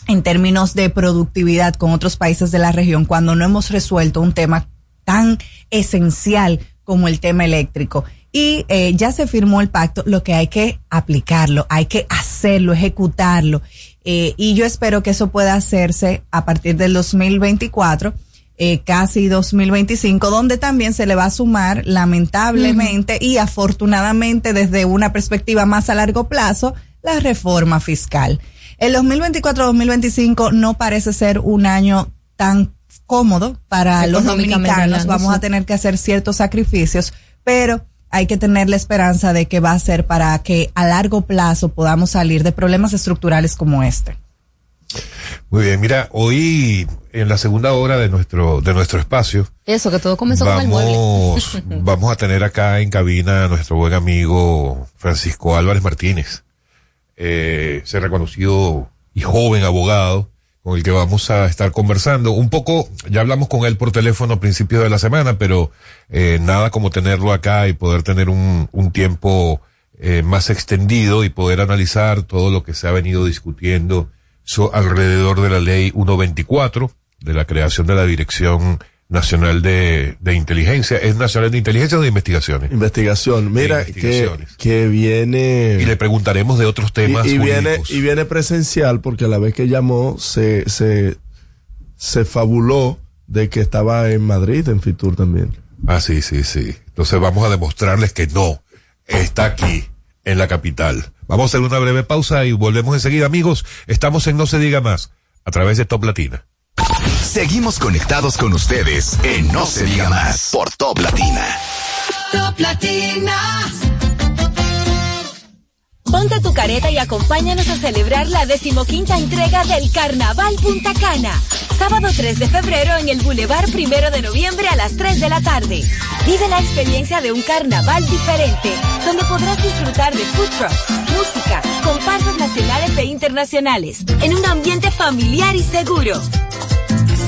en términos de productividad con otros países de la región cuando no hemos resuelto un tema tan esencial como el tema eléctrico. Y eh, ya se firmó el pacto, lo que hay que aplicarlo, hay que hacerlo, ejecutarlo. Eh, y yo espero que eso pueda hacerse a partir del 2024, eh, casi 2025, donde también se le va a sumar, lamentablemente y afortunadamente desde una perspectiva más a largo plazo, la reforma fiscal. El 2024-2025 no parece ser un año tan cómodo para los dominicanos. hablando, Vamos sí. a tener que hacer ciertos sacrificios, pero hay que tener la esperanza de que va a ser para que a largo plazo podamos salir de problemas estructurales como este. Muy bien, mira, hoy en la segunda hora de nuestro, de nuestro espacio, Eso, que todo comenzó con el mueble. vamos, vamos a tener acá en cabina a nuestro buen amigo Francisco Álvarez Martínez, eh, ese reconocido y joven abogado con el que vamos a estar conversando. Un poco, ya hablamos con él por teléfono a principios de la semana, pero eh, nada como tenerlo acá y poder tener un, un tiempo eh, más extendido y poder analizar todo lo que se ha venido discutiendo so- alrededor de la ley 124, de la creación de la Dirección Nacional de, de Inteligencia. ¿Es Nacional de Inteligencia o de Investigaciones? Investigación. Mira, que, que viene... Y le preguntaremos de otros temas y, y viene y viene presencial porque a la vez que llamó se se se fabuló de que estaba en Madrid en Fitur también. Ah, sí, sí, sí. Entonces vamos a demostrarles que no, está aquí, en la capital. Vamos a hacer una breve pausa y volvemos enseguida, amigos. Estamos en No se diga más, a través de Top Latina. Seguimos conectados con ustedes en No se diga más por Top Latina. Top Latina. Ponte tu careta y acompáñanos a celebrar la decimoquinta entrega del Carnaval Punta Cana. Sábado 3 de febrero en el Boulevard Primero de Noviembre a las 3 de la tarde. Vive la experiencia de un carnaval diferente, donde podrás disfrutar de food trucks, música, comparsas nacionales e internacionales, en un ambiente familiar y seguro.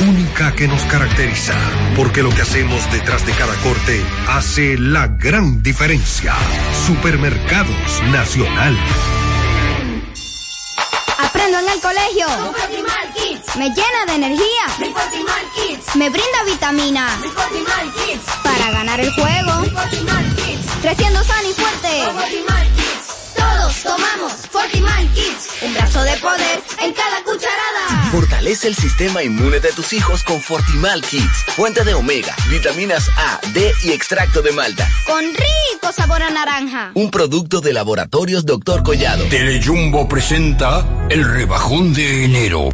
única que nos caracteriza. Porque lo que hacemos detrás de cada corte hace la gran diferencia. Supermercados Nacional. Aprende hacerlo en el colegio. Me llena de energía. Me brinda vitamina. Para ganar el juego. Creciendo sano y fuerte. Tomamos Fortimal Kids. Un brazo de poder en cada cucharada. Fortalece el sistema inmune de tus hijos con Fortimal Kids. Fuente de omega, vitaminas A, D y extracto de malta. Con rico sabor a naranja. Un producto de laboratorios Dr. Collado. Telejumbo presenta el rebajón de enero.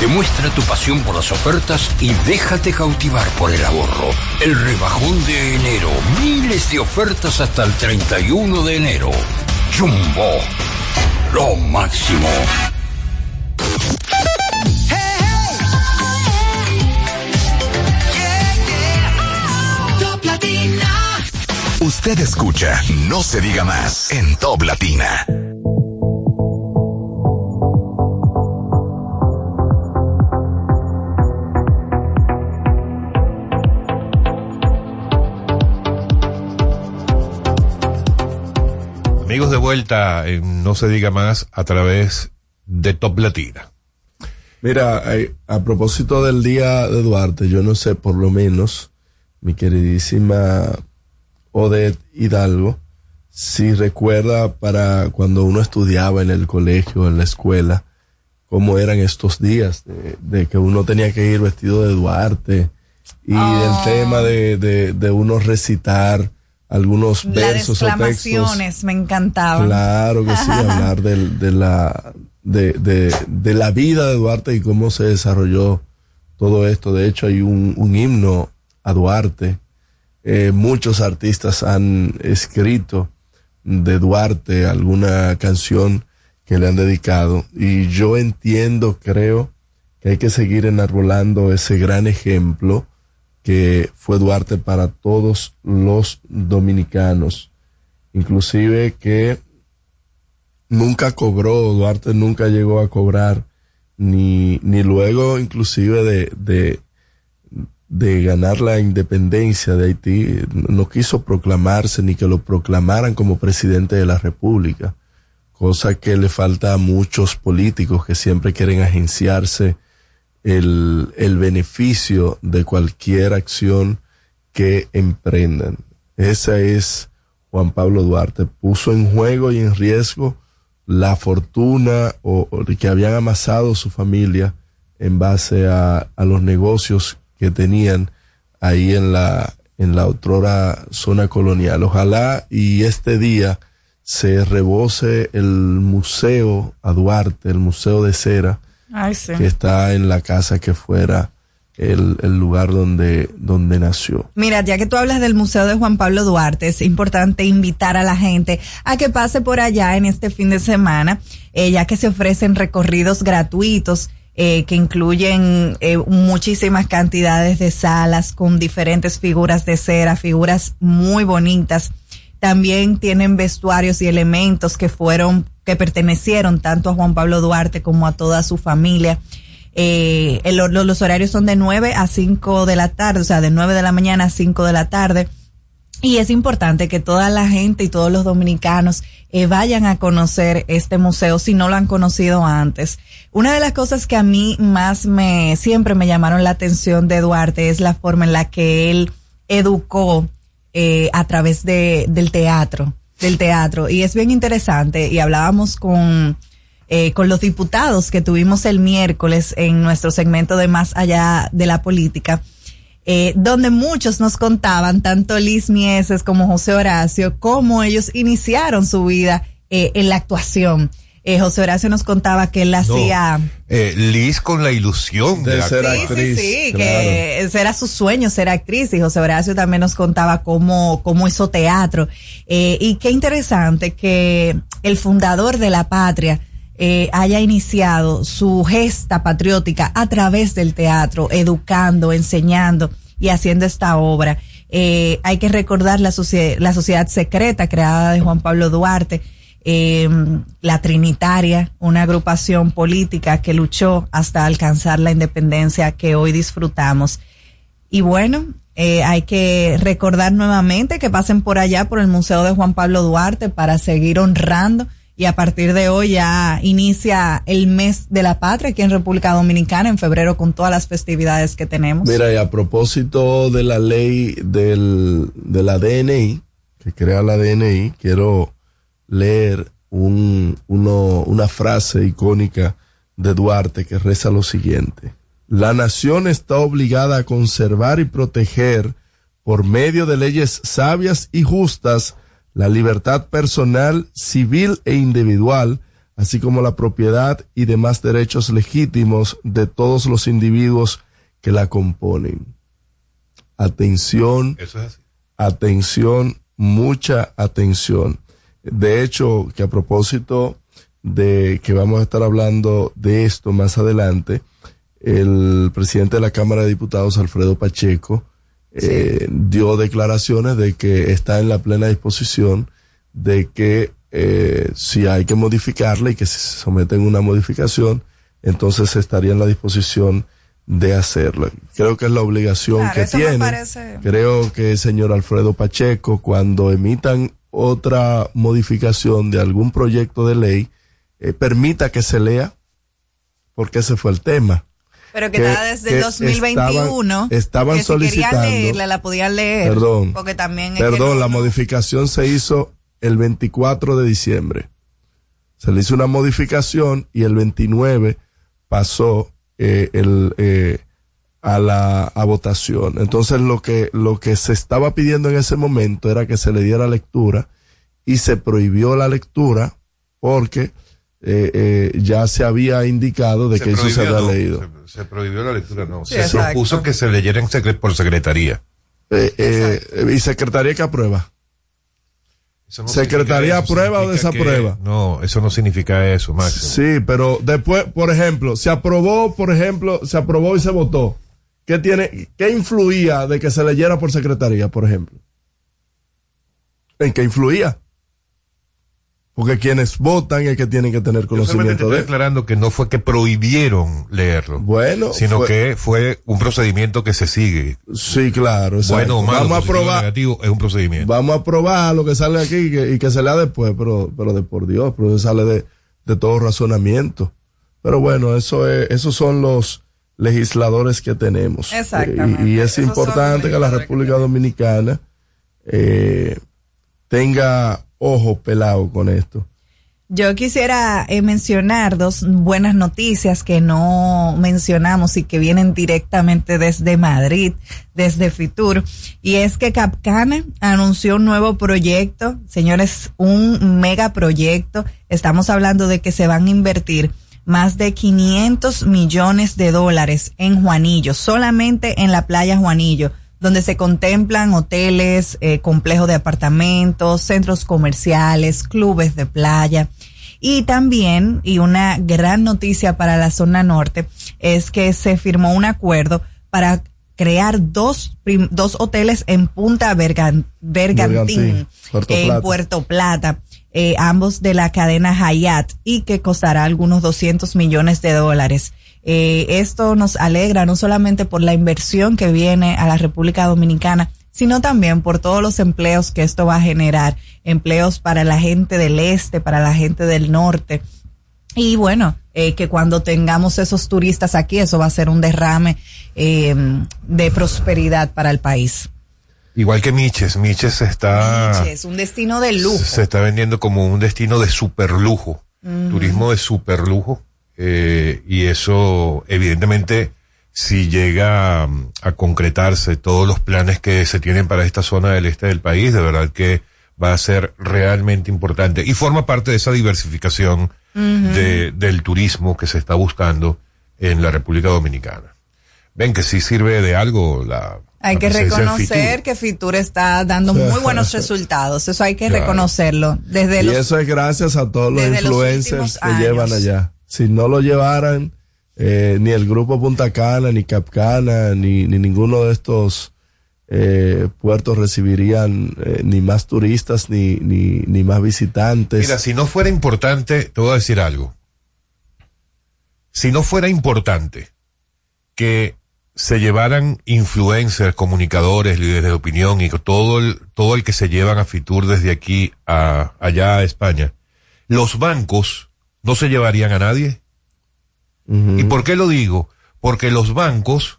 Demuestra tu pasión por las ofertas y déjate cautivar por el ahorro. El rebajón de enero. Miles de ofertas hasta el 31 de enero. Jumbo. Lo máximo. Top Latina. Usted escucha No se diga más en Top Latina. De vuelta en No se diga más a través de Top Latina. Mira, eh, a propósito del día de Duarte, yo no sé, por lo menos, mi queridísima Odette Hidalgo, si recuerda para cuando uno estudiaba en el colegio, en la escuela, cómo eran estos días, de, de que uno tenía que ir vestido de Duarte y Ah. el tema de, de, de uno recitar algunos La de versos o textos. me encantaban. Claro que sí, hablar del- de, la, de, de, de la vida de Duarte y cómo se desarrolló todo esto. De hecho, hay un, un himno a Duarte. Eh, muchos artistas han escrito de Duarte alguna canción que le han dedicado. Y yo entiendo, creo, que hay que seguir enarbolando ese gran ejemplo que fue Duarte para todos los dominicanos. Inclusive que nunca cobró, Duarte nunca llegó a cobrar, ni, ni luego inclusive de, de, de ganar la independencia de Haití, no quiso proclamarse ni que lo proclamaran como presidente de la República, cosa que le falta a muchos políticos que siempre quieren agenciarse el, el beneficio de cualquier acción que emprendan. Esa es Juan Pablo Duarte. Puso en juego y en riesgo la fortuna o, que habían amasado su familia en base a, a los negocios que tenían ahí en la, en la otrora zona colonial. Ojalá y este día se rebose el museo a Duarte, el museo de cera, Ay, sí. que está en la casa que fuera el, el lugar donde, donde nació. Mira, ya que tú hablas del Museo de Juan Pablo Duarte, es importante invitar a la gente a que pase por allá en este fin de semana, eh, ya que se ofrecen recorridos gratuitos. eh, que incluyen eh, muchísimas cantidades de salas con diferentes figuras de cera, figuras muy bonitas. También tienen vestuarios y elementos que fueron, que pertenecieron tanto a Juan Pablo Duarte como a toda su familia. Eh, los horarios son de 9 a 5 de la tarde, o sea, de 9 de la mañana a 5 de la tarde. Y es importante que toda la gente y todos los dominicanos eh, vayan a conocer este museo si no lo han conocido antes. Una de las cosas que a mí más me, siempre me llamaron la atención de Duarte es la forma en la que él educó eh, a través de, del teatro, del teatro. Y es bien interesante y hablábamos con, eh, con los diputados que tuvimos el miércoles en nuestro segmento de Más allá de la política, eh, donde muchos nos contaban, tanto Liz Mieses como José Horacio, cómo ellos iniciaron su vida eh, en la actuación. Eh, José Horacio nos contaba que él hacía... Eh, Liz con la ilusión de, De ser actriz. Sí, que ese era su sueño, ser actriz. Y José Horacio también nos contaba cómo, cómo hizo teatro. Eh, y qué interesante que el fundador de la patria eh, haya iniciado su gesta patriótica a través del teatro, educando, enseñando y haciendo esta obra. Eh, hay que recordar la, socie- la sociedad secreta creada de Juan Pablo Duarte, eh, la Trinitaria, una agrupación política que luchó hasta alcanzar la independencia que hoy disfrutamos. Y bueno, eh, hay que recordar nuevamente que pasen por allá por el Museo de Juan Pablo Duarte para seguir honrando y a partir de hoy ya inicia el mes de la patria aquí en República Dominicana en febrero con todas las festividades que tenemos. Mira, y a propósito de la ley del, de la DNI, que crea la DNI, quiero leer un, uno, una frase icónica de Duarte que reza lo siguiente. La nación está obligada a conservar y proteger por medio de leyes sabias y justas la libertad personal, civil e individual, así como la propiedad y demás derechos legítimos de todos los individuos que la componen. Atención, atención, mucha atención. De hecho, que a propósito de que vamos a estar hablando de esto más adelante, el presidente de la Cámara de Diputados, Alfredo Pacheco, eh, dio declaraciones de que está en la plena disposición de que eh, si hay que modificarla y que si se someten a una modificación, entonces estaría en la disposición de hacerlo. Creo que es la obligación que tiene. Creo que el señor Alfredo Pacheco, cuando emitan otra modificación de algún proyecto de ley, eh, permita que se lea, porque ese fue el tema. Pero que, nada desde 2021. Estaban, que si solicitando. leerla, la podían leer. Perdón. Porque también. Perdón, que no- la modificación se hizo el 24 de diciembre. Se le hizo una modificación y el 29 pasó eh, el, eh, a la a votación. Entonces lo que, lo que se estaba pidiendo en ese momento era que se le diera lectura y se prohibió la lectura porque eh, eh, ya se había indicado de que eso se había no, leído. Se, se prohibió la lectura, no. Sí, se exacto. propuso que se leyera en secre- por secretaría. Eh, eh, ¿Y secretaría que aprueba? No ¿Secretaría aprueba o que- desaprueba? no, eso no significa eso, Máximo. Sí, pero después, por ejemplo, se aprobó, por ejemplo, se aprobó y se votó. ¿Qué tiene, qué influía de que se leyera por secretaría, por ejemplo? ¿En qué influía? Porque quienes votan es que tienen que tener Yo conocimiento estoy de. aclarando que no fue que prohibieron leerlo. Bueno, sino fue- que fue un procedimiento que se sigue. Sí, claro. exacto. Bueno o malo, Vamos a probar. negativo, es un procedimiento. Vamos a probar lo que sale aquí y que, y que se lea después, pero, pero de por Dios, pero eso sale de, de todo razonamiento. Pero bueno, eso es, esos son los legisladores que tenemos. Exactamente. Eh, y, y es Esos importante que la República Dominicana eh, tenga ojo pelado con esto. Yo quisiera eh, mencionar dos buenas noticias que no mencionamos y que vienen directamente desde Madrid, desde Fitur. Y es que Capcana anunció un nuevo proyecto, señores, un megaproyecto. Estamos hablando de que se van a invertir más de 500 millones de dólares en Juanillo, solamente en la playa Juanillo donde se contemplan hoteles, eh, complejos de apartamentos, centros comerciales, clubes de playa. Y también, y una gran noticia para la zona norte, es que se firmó un acuerdo para crear dos, dos hoteles en Punta Bergan- Bergantín, Bergantín, Puerto en Plata. Puerto Plata, eh, ambos de la cadena Hyatt, y que costará algunos 200 millones de dólares. Eh, esto nos alegra no solamente por la inversión que viene a la República Dominicana, sino también por todos los empleos que esto va a generar, empleos para la gente del este, para la gente del norte. Y bueno, eh, que cuando tengamos esos turistas aquí, eso va a ser un derrame eh, de prosperidad para el país. Igual que Miches, Miches está, Es un destino de lujo. se está vendiendo como un destino de superlujo, Ujú. turismo de superlujo, eh, y eso evidentemente si llega mm, a concretarse todos los planes que se tienen para esta zona del este del país, de verdad que va a ser realmente importante y forma parte de esa diversificación de, del turismo que se está buscando en la República Dominicana. Ven que sí sirve de algo la Hay la que reconocer que Fitur está dando muy buenos resultados. Eso hay que Claro. reconocerlo. Desde y los eso es gracias a todos los influencers que llevan allá. Si no lo llevaran, eh, ni el grupo Punta Cana, ni Capcana, ni, ni ninguno de estos eh, puertos recibirían eh, ni más turistas, ni, ni, ni más visitantes. Mira, si no fuera importante, te voy a decir algo. Si no fuera importante que se llevaran influencers, comunicadores, líderes de opinión y todo el, todo el que se llevan a Fitur desde aquí a allá a España, los bancos no se llevarían a nadie. ¿Y por qué lo digo? Porque los bancos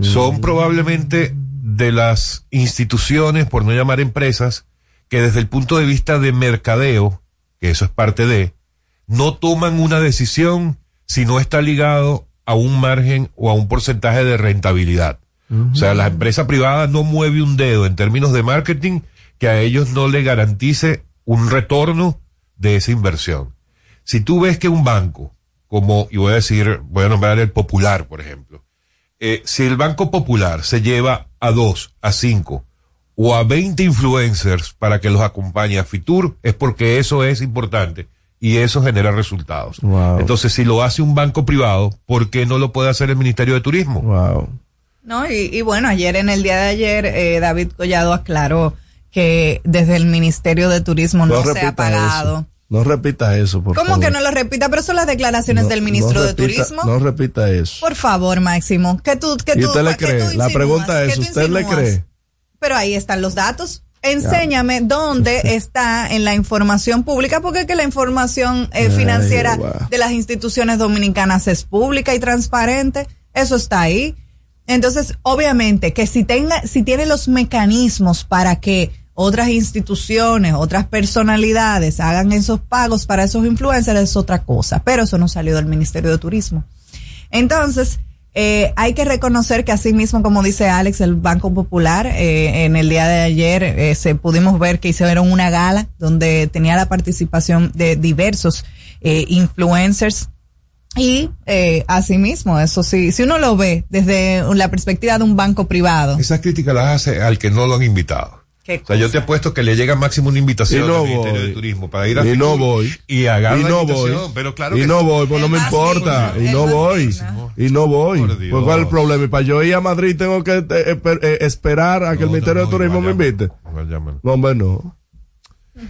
son probablemente de las instituciones, por no llamar empresas, que desde el punto de vista de mercadeo, que eso es parte de, no toman una decisión si no está ligado a un margen o a un porcentaje de rentabilidad. O sea, la empresa privada no mueve un dedo en términos de marketing que a ellos no le garantice un retorno de esa inversión. Si tú ves que un banco, como, y voy a decir, voy a nombrar el Popular, por ejemplo, eh, si el Banco Popular se lleva a dos, a cinco o a 20 influencers para que los acompañe a Fitur, es porque eso es importante y eso genera resultados. Entonces, si lo hace un banco privado, ¿por qué no lo puede hacer el Ministerio de Turismo? No, y, y, bueno, ayer en el día de ayer, eh, David Collado aclaró que desde el Ministerio de Turismo no, se ha pagado. Eso. No repita eso, por ¿Cómo favor. que no lo repita? Pero son las declaraciones No, del ministro no de repita- Turismo. No repita eso. Por favor, Máximo, que tú, que ¿Y tú, usted le cree? La pregunta es, ¿usted le cree? Pero ahí están los datos. Enséñame dónde está en la información pública, porque es que la información eh, Ay, financiera de las instituciones dominicanas es pública y transparente. Eso está ahí. Entonces, obviamente, que si tenga, si tiene los mecanismos para que otras instituciones, otras personalidades hagan esos pagos para esos influencers es otra cosa, pero eso no salió del Ministerio de Turismo. Entonces, eh, hay que reconocer que así mismo, como dice Alex, el Banco Popular, eh, en el día de ayer eh, se pudimos ver que hicieron una gala donde tenía la participación de diversos eh, influencers y eh, asimismo, eso sí, si uno lo ve desde la perspectiva de un banco privado, Esas críticas las hace al que no lo han invitado. ¿Qué O sea, yo te apuesto que le llega máximo una invitación Y no al Ministerio voy. de Turismo para ir a Y no voy. y agarra Y la no voy. pero claro y que no voy, pues no me importa. Y no voy. Y no voy. Pues cuál es el problema. Y para yo ir a Madrid tengo que eh, esper- eh, esperar a que el Ministerio de Turismo me invite. No, hombre, no.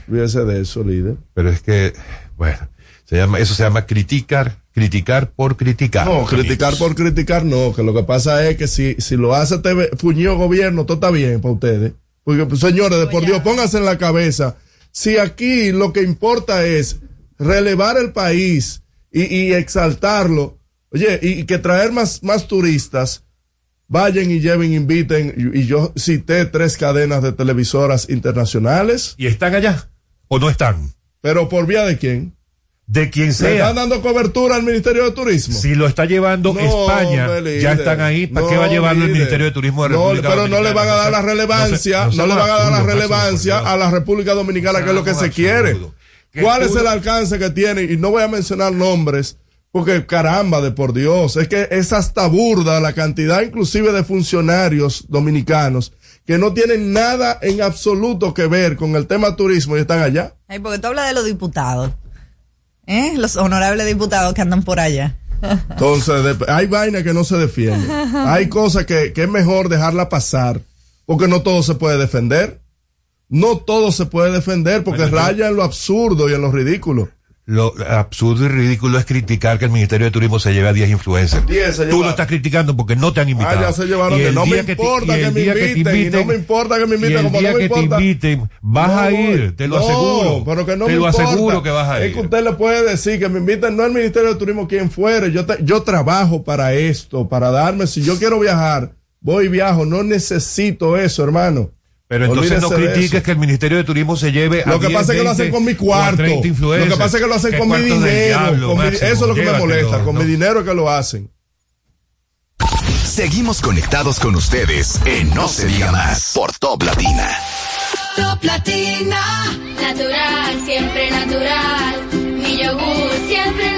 Fíjese de eso, líder. Pero es que, bueno, se llama, eso se llama criticar, criticar por criticar. No, criticar por criticar no, que lo que pasa es que si, si lo hace este fuñido gobierno, todo está bien para ustedes. Porque, pues, señores, de por Dios, pónganse en la cabeza. Si aquí lo que importa es relevar el país y, y exaltarlo, oye, y, y que traer más, más turistas, vayan y lleven, inviten, y, y yo cité tres cadenas de televisoras internacionales. ¿Y están allá? ¿O no están? ¿Pero por vía de quién? De quien ¿Le sea. están dando cobertura al Ministerio de Turismo? Si lo está llevando No, España, ya están ahí. ¿Para No, qué va a llevarlo el. Ministerio de Turismo de No, República pero no le van a dar la relevancia, no, No se- no le van a dar la relevancia a la República Dominicana, que es lo que se quiere. ¿Cuál es el alcance que tiene? Y no voy a mencionar nombres, porque caramba, de por Dios, es que es hasta burda la cantidad inclusive de funcionarios dominicanos que no tienen nada en absoluto que ver con el tema turismo y están allá. Ay, porque tú hablas de los diputados, ¿eh? los honorables diputados que andan por allá. Entonces, de- hay vainas que no se defienden. Hay cosas que, que es mejor dejarla pasar, porque no todo se puede defender. No todo se puede defender, porque Bueno, raya en lo absurdo y en lo ridículo. Lo absurdo y ridículo es criticar que el Ministerio de Turismo se lleve a 10 influencers. 10 se Tú lo estás criticando porque no te han invitado. Ah, ya se llevaron Y que el no me día te- importa y que el me día te inviten, y no me importa que me y inviten, el como día no me que te importa. inviten, vas No a ir, te lo No, aseguro. pero que no te me lo importa. aseguro que vas a Es ir. que usted le puede decir que me inviten, no el Ministerio de Turismo, quien fuere. Yo, te- yo trabajo para esto, para darme, si yo quiero viajar, voy y viajo, no necesito eso, hermano. Pero entonces no Olvídese critiques que el Ministerio de Turismo se lleve a Lo que 10, pasa es que lo 20 hacen con mi cuarto. 30 Lo que pasa es que lo hacen ¿Qué con mi dinero. diablo, con mi- Máximo? eso es lo que me molesta, con ¿no? mi dinero que lo hacen. Seguimos conectados con ustedes en No Se Diga Más por Top Latina. Top Latina. Natural, siempre natural. Mi yogur, siempre natural.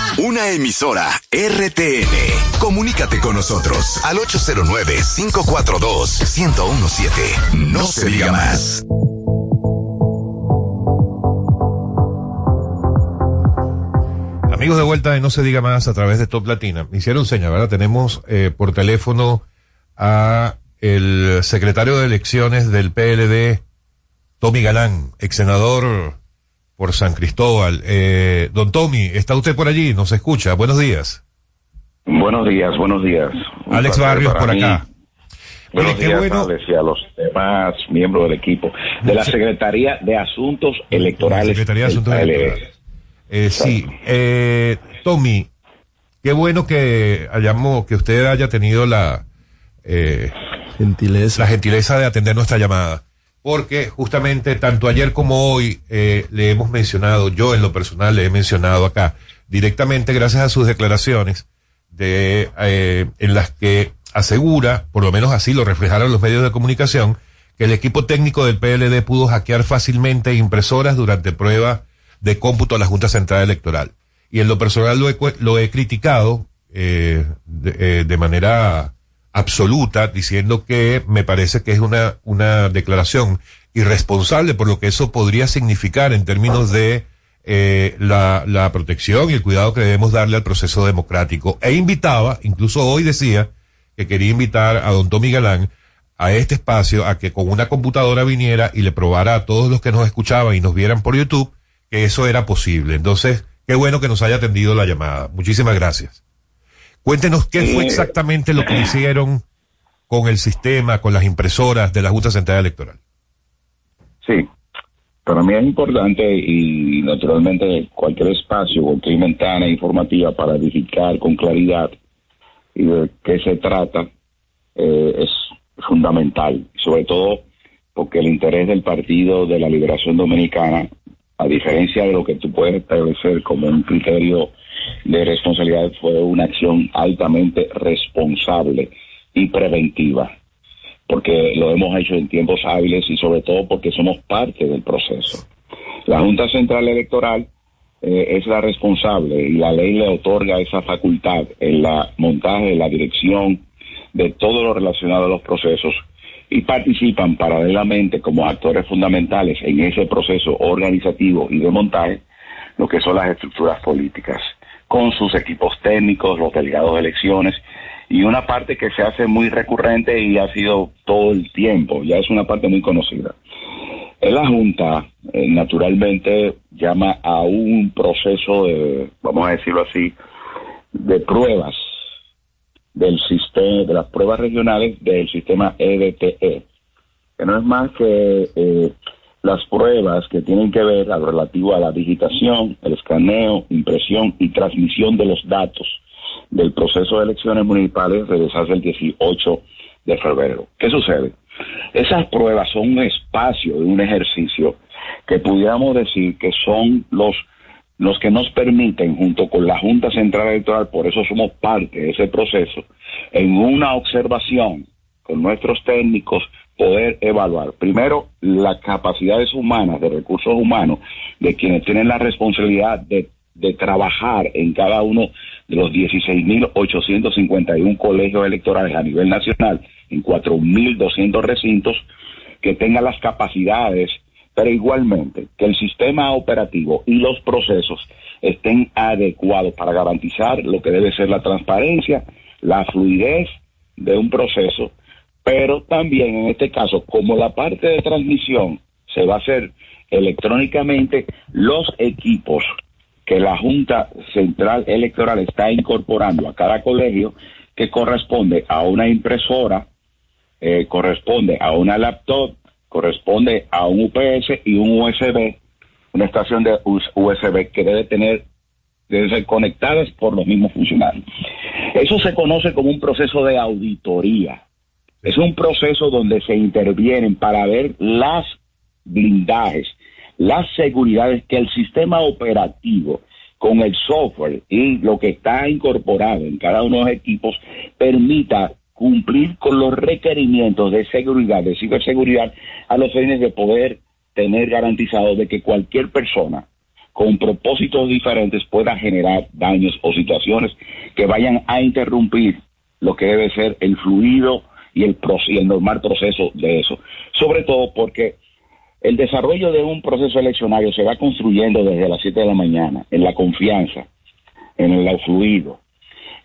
Una emisora RTN. Comunícate con nosotros al 809-542-1017. No se diga más. Amigos de vuelta de No se diga más a través de Top Latina. Me hicieron señal, ¿verdad? Tenemos eh, por teléfono a el secretario de elecciones del PLD, Tommy Galán, ex senador por San Cristóbal. Eh, don Tommy, ¿está usted por allí? ¿Nos escucha? Buenos días. Buenos días, buenos días. Un Alex Barrios por mí. acá. Buenos Mire, qué días, bueno. Alex, y a los demás miembros del equipo de la Secretaría de Asuntos Electorales. Secretaría de del Asuntos. Electorales. Eh, sí, eh, Tommy, qué bueno que hayamos, que usted haya tenido la eh, gentileza. la gentileza de atender nuestra llamada, porque justamente tanto ayer como hoy eh, le hemos mencionado, yo en lo personal le he mencionado acá directamente gracias a sus declaraciones de eh, en las que asegura, por lo menos así lo reflejaron los medios de comunicación, que el equipo técnico del PLD pudo hackear fácilmente impresoras durante prueba de cómputo a la Junta Central Electoral. Y en lo personal lo he, lo he criticado eh, de, eh, de manera absoluta, diciendo que me parece que es una, una declaración irresponsable por lo que eso podría significar en términos de eh, la, la protección y el cuidado que debemos darle al proceso democrático. E invitaba, incluso hoy decía, que quería invitar a don Tommy Galán a este espacio a que con una computadora viniera y le probara a todos los que nos escuchaban y nos vieran por YouTube que eso era posible. Entonces, qué bueno que nos haya atendido la llamada. Muchísimas gracias. Cuéntenos qué fue Eh, exactamente lo que hicieron con el sistema, con las impresoras de la Junta Central Electoral. Sí, para mí es importante y naturalmente cualquier espacio, cualquier ventana informativa para edificar con claridad y de qué se trata eh, es fundamental, sobre todo porque el interés del Partido de la Liberación Dominicana, a diferencia de lo que tú puedes establecer como un criterio de responsabilidad, fue una acción altamente responsable y preventiva porque lo hemos hecho en tiempos hábiles y sobre todo porque somos parte del proceso. La Junta Central Electoral eh, es la responsable y la ley le otorga esa facultad en la montaje, la dirección de todo lo relacionado a los procesos y participan paralelamente como actores fundamentales en ese proceso organizativo y de montaje lo que son las estructuras políticas, con sus equipos técnicos, los delegados de elecciones y una parte que se hace muy recurrente y ha sido todo el tiempo, ya es una parte muy conocida. En la Junta, eh, naturalmente, llama a un proceso de, vamos a decirlo así, de pruebas del sistema, de las pruebas regionales del sistema E EDTE, que no es más que eh, las pruebas que tienen que ver a lo relativo a la digitación, el escaneo, impresión y transmisión de los datos del proceso de elecciones municipales realizarse el 18 de febrero. ¿Qué sucede? Esas pruebas son un espacio de un ejercicio que pudiéramos decir que son los los que nos permiten, junto con la Junta Central Electoral, por eso somos parte de ese proceso, en una observación con nuestros técnicos, poder evaluar, primero, las capacidades humanas, de recursos humanos, de quienes tienen la responsabilidad de, trabajar en cada uno de los 16.851 colegios electorales a nivel nacional, en 4.200 recintos, que tengan las capacidades pero igualmente que el sistema operativo y los procesos estén adecuados para garantizar lo que debe ser la transparencia, la fluidez de un proceso Pero también en este caso, como la parte de transmisión se va a hacer electrónicamente, los equipos que la Junta Central Electoral está incorporando a cada colegio, que corresponde a una impresora, eh, corresponde a una laptop, corresponde a un UPS y un USB, una estación de USB que debe tener deben ser conectadas por los mismos funcionarios. Eso se conoce como un proceso de auditoría. Es un proceso donde se intervienen para ver las blindajes, las seguridades que el sistema operativo con el software y lo que está incorporado en cada uno de los equipos permita cumplir con los requerimientos de seguridad, de ciberseguridad, a los fines de poder tener garantizado de que cualquier persona con propósitos diferentes pueda generar daños o situaciones que vayan a interrumpir lo que debe ser el fluido y el, y el normal proceso de eso. Sobre todo porque el desarrollo de un proceso eleccionario se va construyendo desde las 7 de la mañana, en la confianza, en el fluido,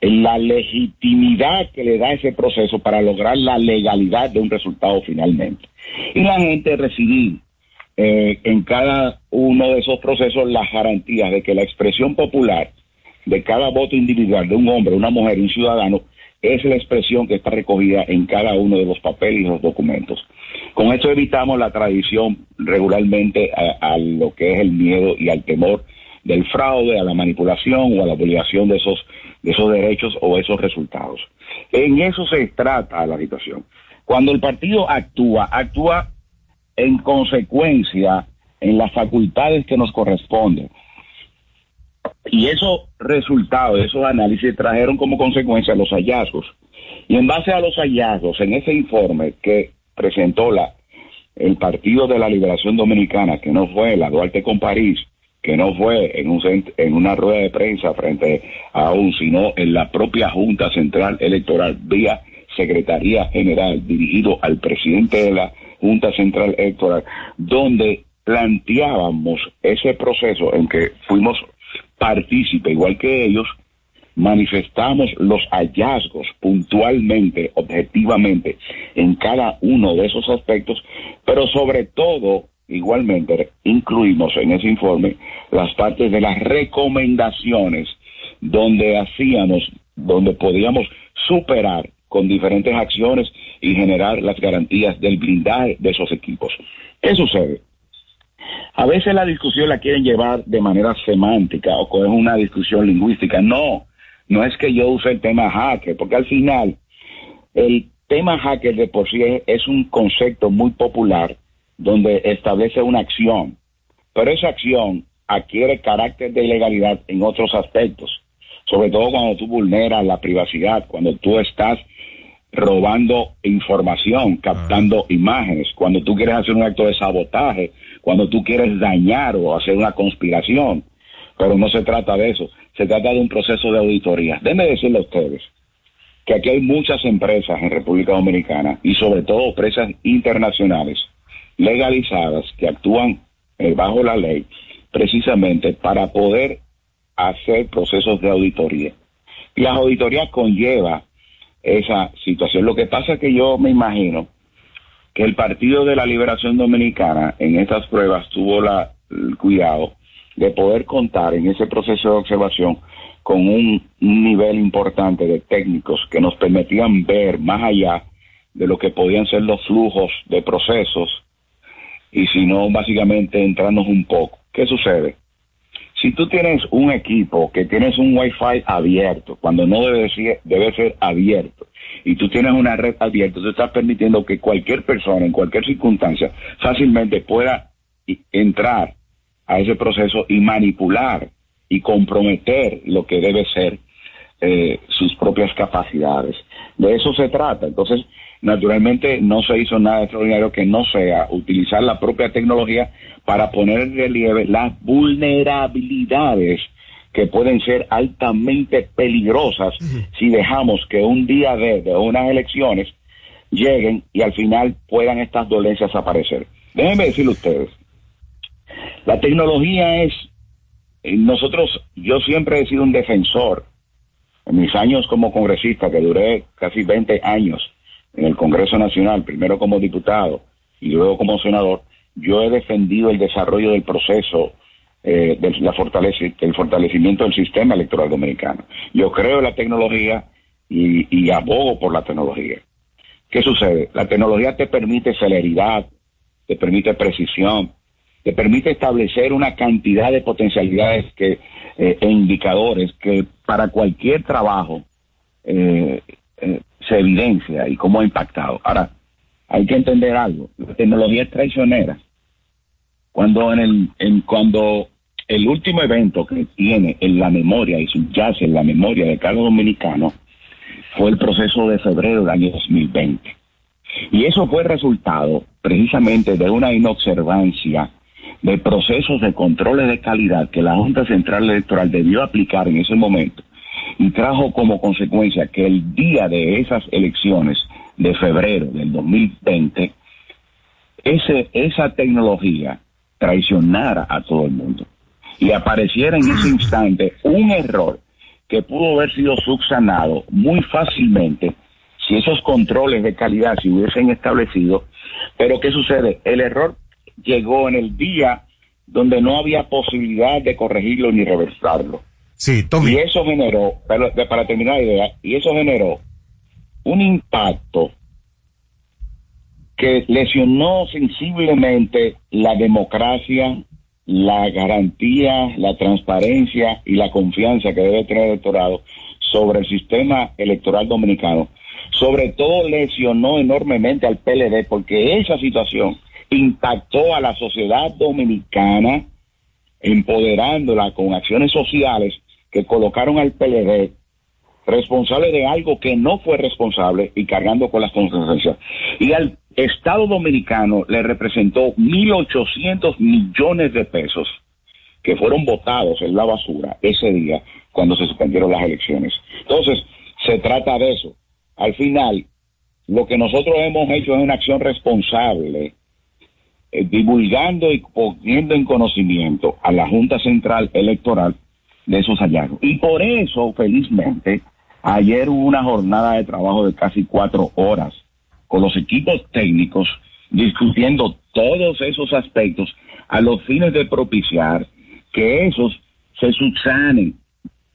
en la legitimidad que le da ese proceso para lograr la legalidad de un resultado finalmente. Y la gente recibir eh, en cada uno de esos procesos las garantías de que la expresión popular de cada voto individual de un hombre, una mujer, un ciudadano, es la expresión que está recogida en cada uno de los papeles y los documentos. Con esto evitamos la tradición regularmente a, lo que es el miedo y al temor del fraude, a la manipulación o a la obligación de esos, de esos derechos o esos resultados. En eso se trata la situación. Cuando el partido actúa, actúa en consecuencia en las facultades que nos corresponden. Y esos resultados, esos análisis trajeron como consecuencia los hallazgos. Y en base a los hallazgos, en ese informe que presentó la, el Partido de la Liberación Dominicana, que no fue la Duarte con París, que no fue en, un, en una rueda de prensa frente a un, sino en la propia Junta Central Electoral, vía Secretaría General, dirigido al presidente de la Junta Central Electoral, donde planteábamos ese proceso en que fuimos partícipe, igual que ellos, manifestamos los hallazgos puntualmente, objetivamente, en cada uno de esos aspectos, pero sobre todo, igualmente, incluimos en ese informe las partes de las recomendaciones donde hacíamos, donde podíamos superar con diferentes acciones y generar las garantías del blindaje de esos equipos. ¿Qué sucede? A veces la discusión la quieren llevar de manera semántica o con una discusión lingüística. No, no es que yo use el tema hacker, porque al final el tema hacker de por sí es, un concepto muy popular donde establece una acción, pero esa acción adquiere carácter de ilegalidad en otros aspectos, sobre todo cuando tú vulneras la privacidad, cuando tú estás robando información, captando ah. imágenes, cuando tú quieres hacer un acto de sabotaje, cuando tú quieres dañar o hacer una conspiración. Pero no se trata de eso, se trata de un proceso de auditoría. Déjenme decirle a ustedes que aquí hay muchas empresas en República Dominicana y sobre todo empresas internacionales legalizadas que actúan eh, bajo la ley precisamente para poder hacer procesos de auditoría. Y las auditorías conlleva esa situación. Lo que pasa es que yo me imagino que el Partido de la Liberación Dominicana en estas pruebas tuvo la, el cuidado de poder contar en ese proceso de observación con un, nivel importante de técnicos que nos permitían ver más allá de lo que podían ser los flujos de procesos y si no, básicamente entrarnos un poco. ¿Qué sucede? Si tú tienes un equipo que tienes un Wi-Fi abierto, cuando no debe ser, debe ser abierto, y tú tienes una red abierta, tú estás permitiendo que cualquier persona, en cualquier circunstancia, fácilmente pueda entrar a ese proceso y manipular y comprometer lo que debe ser eh, sus propias capacidades. De eso se trata. Entonces, naturalmente no se hizo nada extraordinario que no sea utilizar la propia tecnología para poner en relieve las vulnerabilidades que pueden ser altamente peligrosas si dejamos que un día de, de, unas elecciones lleguen y al final puedan estas dolencias aparecer. Déjenme decirle ustedes, la tecnología es, eh, nosotros, yo siempre he sido un defensor, en mis años como congresista, que duré casi 20 años en el Congreso Nacional, primero como diputado y luego como senador, yo he defendido el desarrollo del proceso eh, del, la fortalece, el fortalecimiento del sistema electoral dominicano. Yo creo en la tecnología y, y abogo por la tecnología. ¿Qué sucede? La tecnología te permite celeridad, te permite precisión, te permite establecer una cantidad de potencialidades que, eh, e indicadores que para cualquier trabajo eh, eh, se evidencia y cómo ha impactado. Ahora, hay que entender algo, la tecnología es traicionera. Cuando en el, en, cuando el último evento que tiene en la memoria y subyace en la memoria de cada dominicano fue el proceso de febrero del año 2020. Y eso fue resultado precisamente de una inobservancia de procesos de controles de calidad que la Junta Central Electoral debió aplicar en ese momento y trajo como consecuencia que el día de esas elecciones de febrero del 2020, ese, esa tecnología traicionara a todo el mundo y apareciera en ese instante un error que pudo haber sido subsanado muy fácilmente si esos controles de calidad se hubiesen establecido. Pero ¿qué sucede? El error llegó en el día donde no había posibilidad de corregirlo ni reversarlo. Sí, Tommy. Y eso generó, para, para terminar la idea, y eso generó un impacto que lesionó sensiblemente la democracia, la garantía, la transparencia y la confianza que debe tener el electorado sobre el sistema electoral dominicano. Sobre todo lesionó enormemente al PLD porque esa situación impactó a la sociedad dominicana empoderándola con acciones sociales que colocaron al PLD responsable de algo que no fue responsable y cargando con las consecuencias. Y al Estado Dominicano le representó 1.800 millones de pesos que fueron votados en la basura ese día cuando se suspendieron las elecciones. Entonces, se trata de eso. Al final, lo que nosotros hemos hecho es una acción responsable, eh, divulgando y poniendo en conocimiento a la Junta Central Electoral de esos hallazgos. Y por eso, felizmente, ayer hubo una jornada de trabajo de casi cuatro horas con los equipos técnicos discutiendo todos esos aspectos a los fines de propiciar que esos se subsanen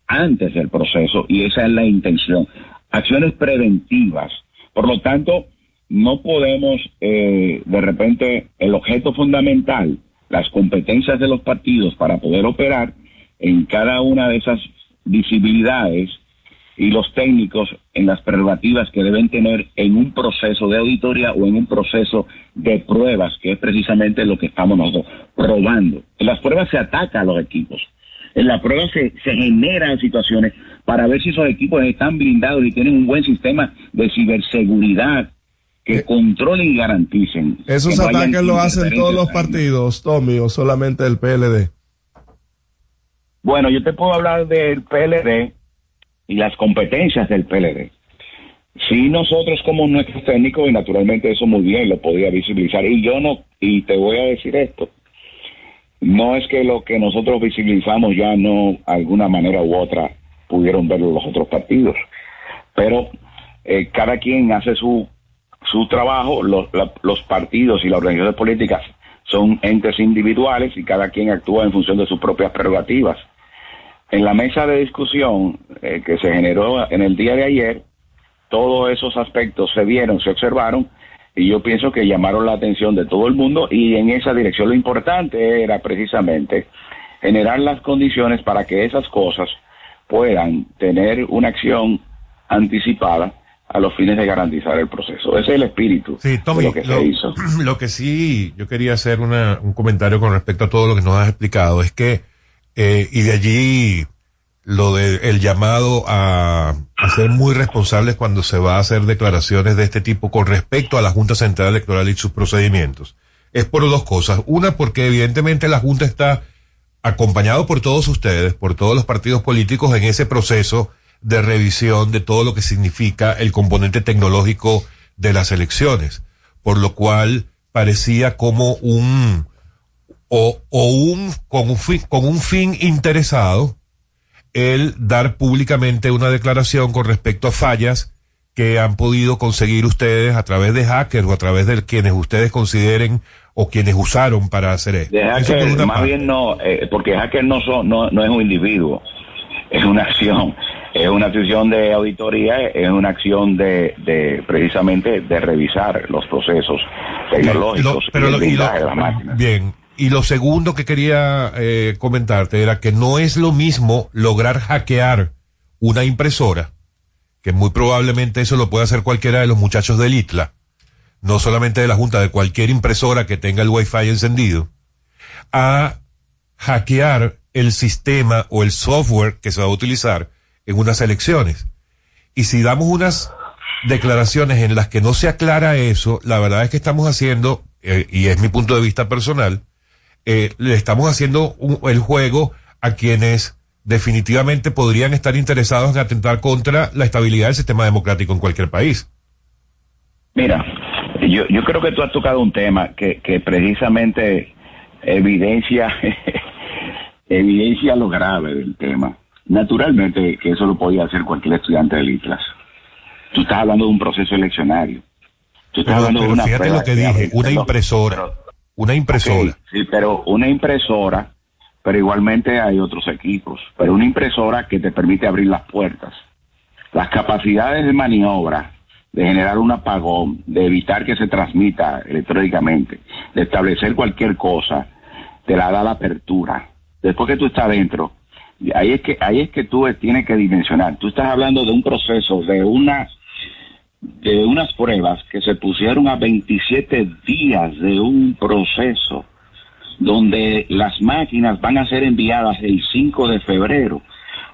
antes del proceso y esa es la intención. Acciones preventivas. Por lo tanto, no podemos, eh, de repente, el objeto fundamental, las competencias de los partidos para poder operar, en cada una de esas visibilidades y los técnicos en las prerrogativas que deben tener en un proceso de auditoría o en un proceso de pruebas, que es precisamente lo que estamos nosotros probando. En las pruebas se ataca a los equipos. En las pruebas se, se generan situaciones para ver si esos equipos están blindados y tienen un buen sistema de ciberseguridad que Eh, controlen y garanticen. Esos no ataques lo hacen todos los partidos, Tommy, o solamente el PLD. Bueno, yo te puedo hablar del PLD y las competencias del PLD. Sí, nosotros como nuestros técnicos, y naturalmente eso muy bien lo podía visibilizar, y yo no, y te voy a decir esto, no es que lo que nosotros visibilizamos ya no, alguna manera u otra, pudieron verlo los otros partidos, pero eh, cada quien hace su, su trabajo, los, la- los partidos y las organizaciones políticas son entes individuales y cada quien actúa en función de sus propias prerrogativas. En la mesa de discusión eh, que se generó en el día de ayer, todos esos aspectos se vieron, se observaron y yo pienso que llamaron la atención de todo el mundo y en esa dirección lo importante era precisamente generar las condiciones para que esas cosas puedan tener una acción anticipada a los fines de garantizar el proceso. Ese es el espíritu Sí, Tommy, de lo que lo, se hizo. lo que sí yo quería hacer una, un comentario con respecto a todo lo que nos has explicado es que, eh, y de allí lo de el llamado a, ser muy responsables cuando se va a hacer declaraciones de este tipo con respecto a la Junta Central Electoral y sus procedimientos. Es por dos cosas. Una, porque evidentemente la Junta está acompañado por todos ustedes, por todos los partidos políticos en ese proceso de revisión de todo lo que significa el componente tecnológico de las elecciones, por lo cual parecía como un o, o un con un fin, con un fin interesado el dar públicamente una declaración con respecto a fallas que han podido conseguir ustedes a través de hackers o a través de quienes ustedes consideren o quienes usaron para hacer esto. De Eso hacker, una más parte. bien no, eh, porque hacker no, son, no, no es un individuo, es una acción, es una acción de auditoría, es una acción de, de precisamente de revisar los procesos tecnológicos Lo- pero y el lo- y lo- blindaje de las máquinas. Bien. Y lo segundo que quería eh, comentarte era que no es lo mismo lograr hackear una impresora, que muy probablemente eso lo puede hacer cualquiera de los muchachos del ITLA, no solamente de la Junta, de cualquier impresora que tenga el Wi-Fi encendido, a hackear el sistema o el software que se va a utilizar en unas elecciones. Y si damos unas declaraciones en las que no se aclara eso, la verdad es que estamos haciendo, eh, y es mi punto de vista personal, eh, le estamos haciendo un- el juego a quienes definitivamente podrían estar interesados en atentar contra la estabilidad del sistema democrático en cualquier país. Mira, yo, yo creo que tú has tocado un tema que, que precisamente evidencia, evidencia lo grave del tema. Naturalmente que eso lo podía hacer cualquier estudiante del ITLAS. Tú estás hablando de un proceso eleccionario. Tú estás Pero, hablando de una fíjate lo que dije, una impresora, una impresora. Sí, pero una impresora, pero igualmente hay otros equipos, pero una impresora que te permite abrir las puertas. Las capacidades de maniobra, de generar un apagón, de evitar que se transmita electrónicamente, de establecer cualquier cosa, te la da la apertura. Después que tú estás dentro, ahí es que ahí es que tú tienes que dimensionar. Tú estás hablando de un proceso, de una de unas pruebas que se pusieron a 27 días de un proceso donde las máquinas van a ser enviadas el 5 de febrero.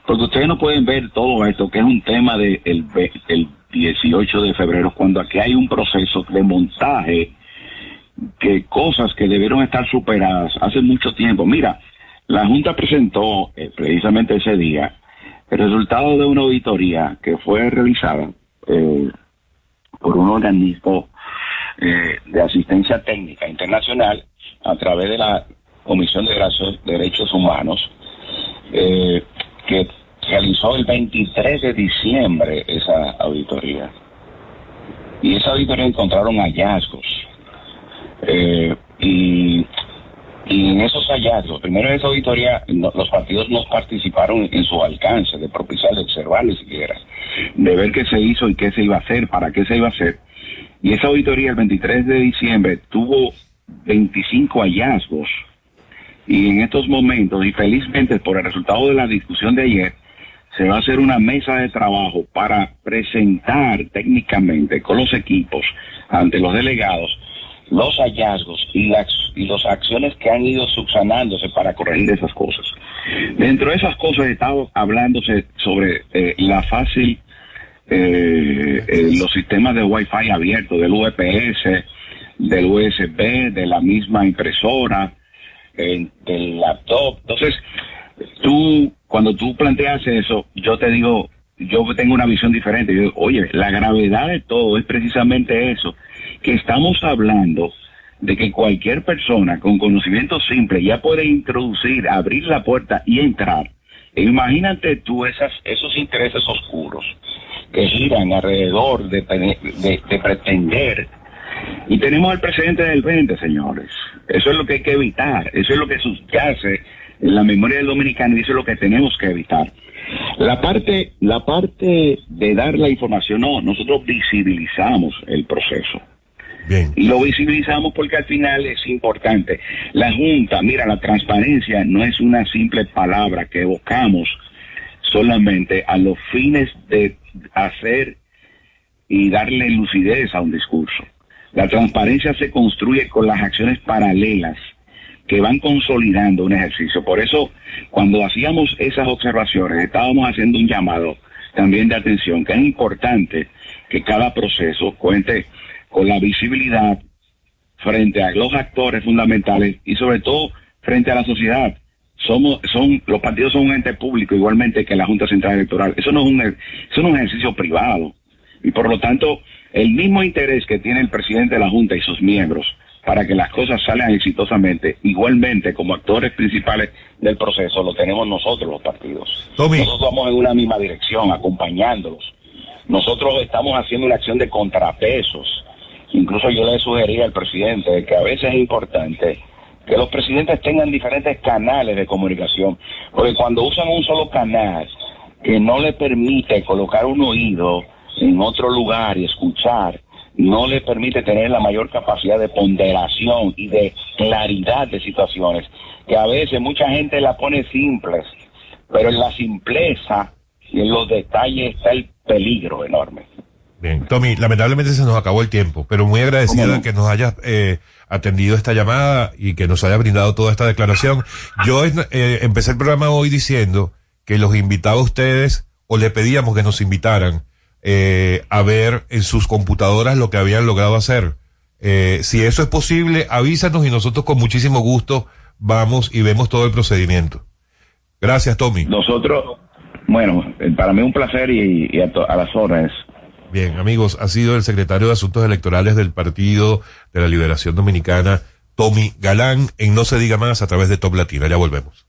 Porque ustedes no pueden ver todo esto, que es un tema del de el, el 18 de febrero, cuando aquí hay un proceso de montaje, que cosas que debieron estar superadas hace mucho tiempo. Mira, la Junta presentó eh, precisamente ese día el resultado de una auditoría que fue realizada eh, por un organismo eh, de asistencia técnica internacional a través de la Comisión de Derechos, Humanos, eh, que realizó el 23 de diciembre esa auditoría. Y esa auditoría encontraron hallazgos. Eh, y, y en esos hallazgos, primero en esa auditoría, los partidos no participaron en su alcance de propiciar, de observar ni siquiera, de ver qué se hizo y qué se iba a hacer, para qué se iba a hacer. Y esa auditoría el 23 de diciembre tuvo 25 hallazgos. Y en estos momentos, y felizmente por el resultado de la discusión de ayer, se va a hacer una mesa de trabajo para presentar técnicamente con los equipos ante los delegados los hallazgos y las y las acciones que han ido subsanándose para corregir esas cosas. Dentro de esas cosas he estado hablándose sobre eh, la fácil eh, eh, los sistemas de Wi-Fi abiertos, del UPS, del USB, de la misma impresora, del laptop. Entonces, tú, cuando tú planteas eso, yo te digo, yo tengo una visión diferente. Yo digo, oye, la gravedad de todo es precisamente eso, que estamos hablando de que cualquier persona con conocimiento simple ya puede introducir, abrir la puerta y entrar. E imagínate tú esas, esos intereses oscuros que giran alrededor de, de- de pretender. Y tenemos el precedente del 20, señores. Eso es lo que hay que evitar. Eso es lo que subyace en la memoria del dominicano y eso es lo que tenemos que evitar. La parte, la parte de dar la información, no, nosotros visibilizamos el proceso. Y lo visibilizamos porque al final es importante. La Junta, mira, la transparencia no es una simple palabra que evocamos solamente a los fines de hacer y darle lucidez a un discurso. La transparencia se construye con las acciones paralelas que van consolidando un ejercicio. Por eso, cuando hacíamos esas observaciones, estábamos haciendo un llamado también de atención, que es importante que cada proceso cuente con la visibilidad frente a los actores fundamentales y sobre todo frente a la sociedad. Somos, son, los partidos son un ente público igualmente que la Junta Central Electoral. Eso no es un, eso no es un ejercicio privado. Y por lo tanto, el mismo interés que tiene el presidente de la Junta y sus miembros para que las cosas salgan exitosamente, igualmente como actores principales del proceso, lo tenemos nosotros los partidos. Nosotros vamos en una misma dirección, acompañándolos nosotros estamos haciendo una acción de contrapesos. Incluso yo le sugería al presidente que a veces es importante que los presidentes tengan diferentes canales de comunicación, porque cuando usan un solo canal que no le permite colocar un oído en otro lugar y escuchar, no le permite tener la mayor capacidad de ponderación y de claridad de situaciones, que a veces mucha gente la pone simples, pero en la simpleza y en los detalles está el peligro enorme. Bien, Tommy, lamentablemente se nos acabó el tiempo, pero muy agradecido de que nos hayas eh, atendido esta llamada y que nos haya brindado toda esta declaración. Yo eh, empecé el programa hoy diciendo que los invitaba a ustedes o le pedíamos que nos invitaran eh, a ver en sus computadoras lo que habían logrado hacer. Eh, si eso es posible, avísanos y nosotros con muchísimo gusto vamos y vemos todo el procedimiento. Gracias, Tommy. Nosotros, bueno, para mí un placer y, y a, to- a las órdenes. Bien, amigos, ha sido el secretario de Asuntos Electorales del Partido de la Liberación Dominicana, Tommy Galán, en No se diga más a través de Top Latina. Ya volvemos.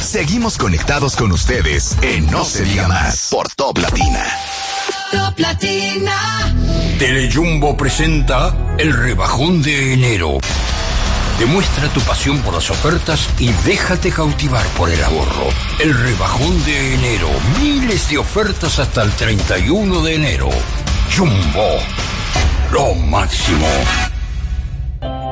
Seguimos conectados con ustedes en No se diga más por Top Latina. Top Latina. Telejumbo presenta el rebajón de enero. Demuestra tu pasión por las ofertas y déjate cautivar por el ahorro. El rebajón de enero. Miles de ofertas hasta el 31 de enero. Jumbo. Lo máximo.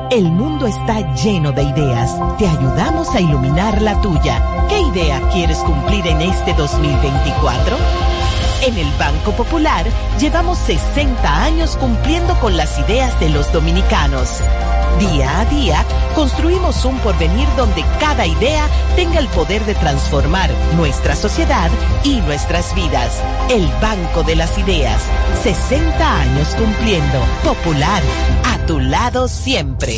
El mundo está lleno de ideas. Te ayudamos a iluminar la tuya. ¿Qué idea quieres cumplir en este 2024? En el Banco Popular llevamos 60 años cumpliendo con las ideas de los dominicanos. Día a día construimos un porvenir donde cada idea tenga el poder de transformar nuestra sociedad y nuestras vidas. El Banco de las Ideas. 60 años cumpliendo. Popular. A tu lado siempre.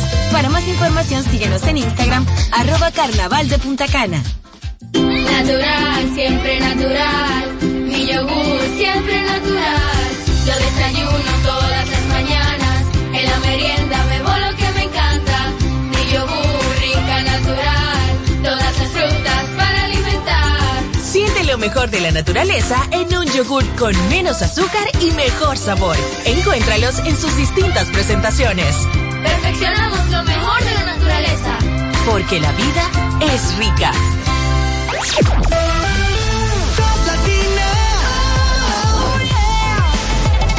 Para más información síguenos en Instagram, arroba carnaval de Punta Cana. Natural, siempre natural. Mi yogur, siempre natural. Lo desayuno todas las mañanas. En la merienda bebo lo que me encanta. Mi yogur, rica, natural. Todas las frutas para alimentar. Siente lo mejor de la naturaleza en un yogur con menos azúcar y mejor sabor. Encuéntralos en sus distintas presentaciones. Perfeccionamos lo mejor de la naturaleza. Porque la vida es rica. Top Latina.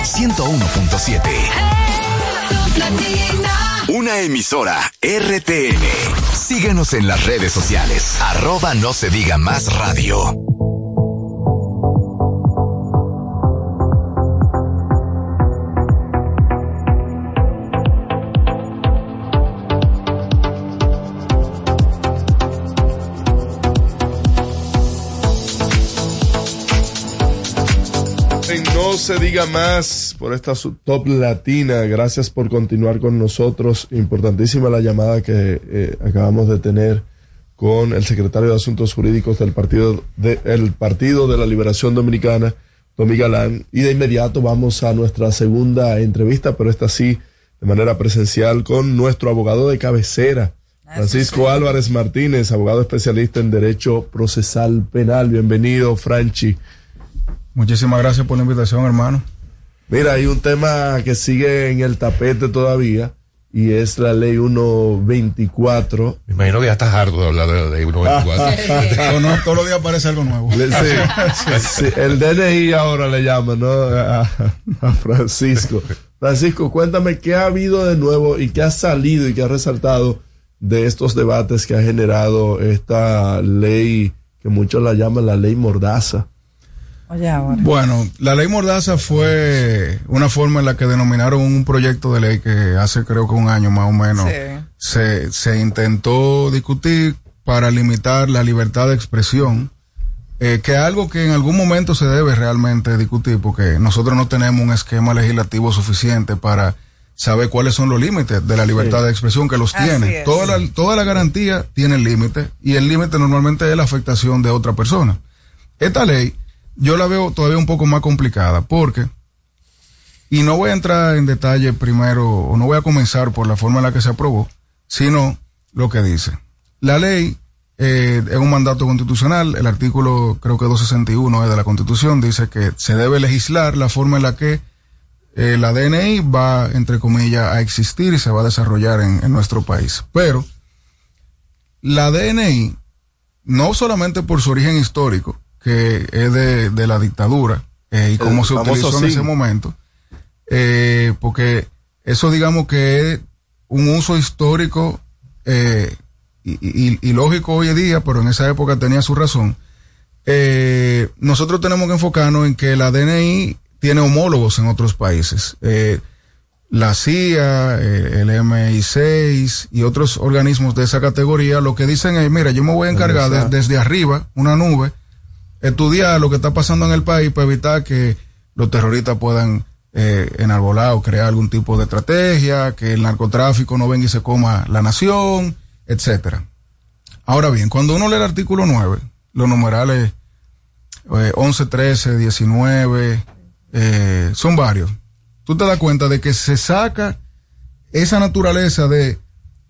101.7. Top Latina. Una emisora RTN. Síguenos en las redes sociales. Arroba no se diga más radio. Se diga más por esta top latina. Gracias por continuar con nosotros. Importantísima la llamada que eh, acabamos de tener con el secretario de Asuntos Jurídicos del Partido de, el Partido de la Liberación Dominicana, Tommy Galán. Y de inmediato vamos a nuestra segunda entrevista, pero esta sí de manera presencial con nuestro abogado de cabecera, Francisco Álvarez Martínez, abogado especialista en Derecho Procesal Penal. Bienvenido, Franchi. Muchísimas gracias por la invitación, hermano. Mira, hay un tema que sigue en el tapete todavía y es la ley 124. Me imagino que ya estás harto de hablar de la ley 124. Todos los- todos los días aparece algo nuevo. Le- sí, sí, el DNI ahora le llama, ¿no? A, a Francisco. Francisco, cuéntame qué ha habido de nuevo y qué ha salido y qué ha resaltado de estos debates que ha generado esta ley que muchos la llaman la ley mordaza. Bueno, la ley Mordaza fue una forma en la que denominaron un proyecto de ley que hace creo que un año más o menos se, se intentó discutir para limitar la libertad de expresión eh, que algo que en algún momento se debe realmente discutir, porque nosotros no tenemos un esquema legislativo suficiente para saber cuáles son los límites de la libertad Sí. de expresión que los Así tiene. es. Toda la, toda la garantía tiene límite y el límite normalmente es la afectación de otra persona. Esta ley yo la veo todavía un poco más complicada porque, y no voy a entrar en detalle primero, o no voy a comenzar por la forma en la que se aprobó, sino lo que dice. La ley eh, es un mandato constitucional, el artículo creo que 261 es de la constitución, dice que se debe legislar la forma en la que eh, la DNI va, entre comillas, a existir y se va a desarrollar en, en nuestro país. Pero la DNI, no solamente por su origen histórico, que es de, de la dictadura, eh, y El cómo se utilizó en ese momento, eh, porque eso digamos que es un uso histórico eh, y, y- y lógico hoy en día, pero en esa época tenía su razón. Nosotros tenemos que enfocarnos en que la DNI tiene homólogos en otros países. La CIA, el MI6 y otros organismos de esa categoría lo que dicen es, mira, yo me voy a encargar de- desde arriba, una nube, estudiar lo que está pasando en el país para evitar que los terroristas puedan eh, enarbolar o crear algún tipo de estrategia, que el narcotráfico no venga y se coma la nación, etcétera. Ahora bien, cuando uno lee el artículo 9, los numerales eh, 11, 13, 19, eh, son varios. Tú te das cuenta de que se saca esa naturaleza de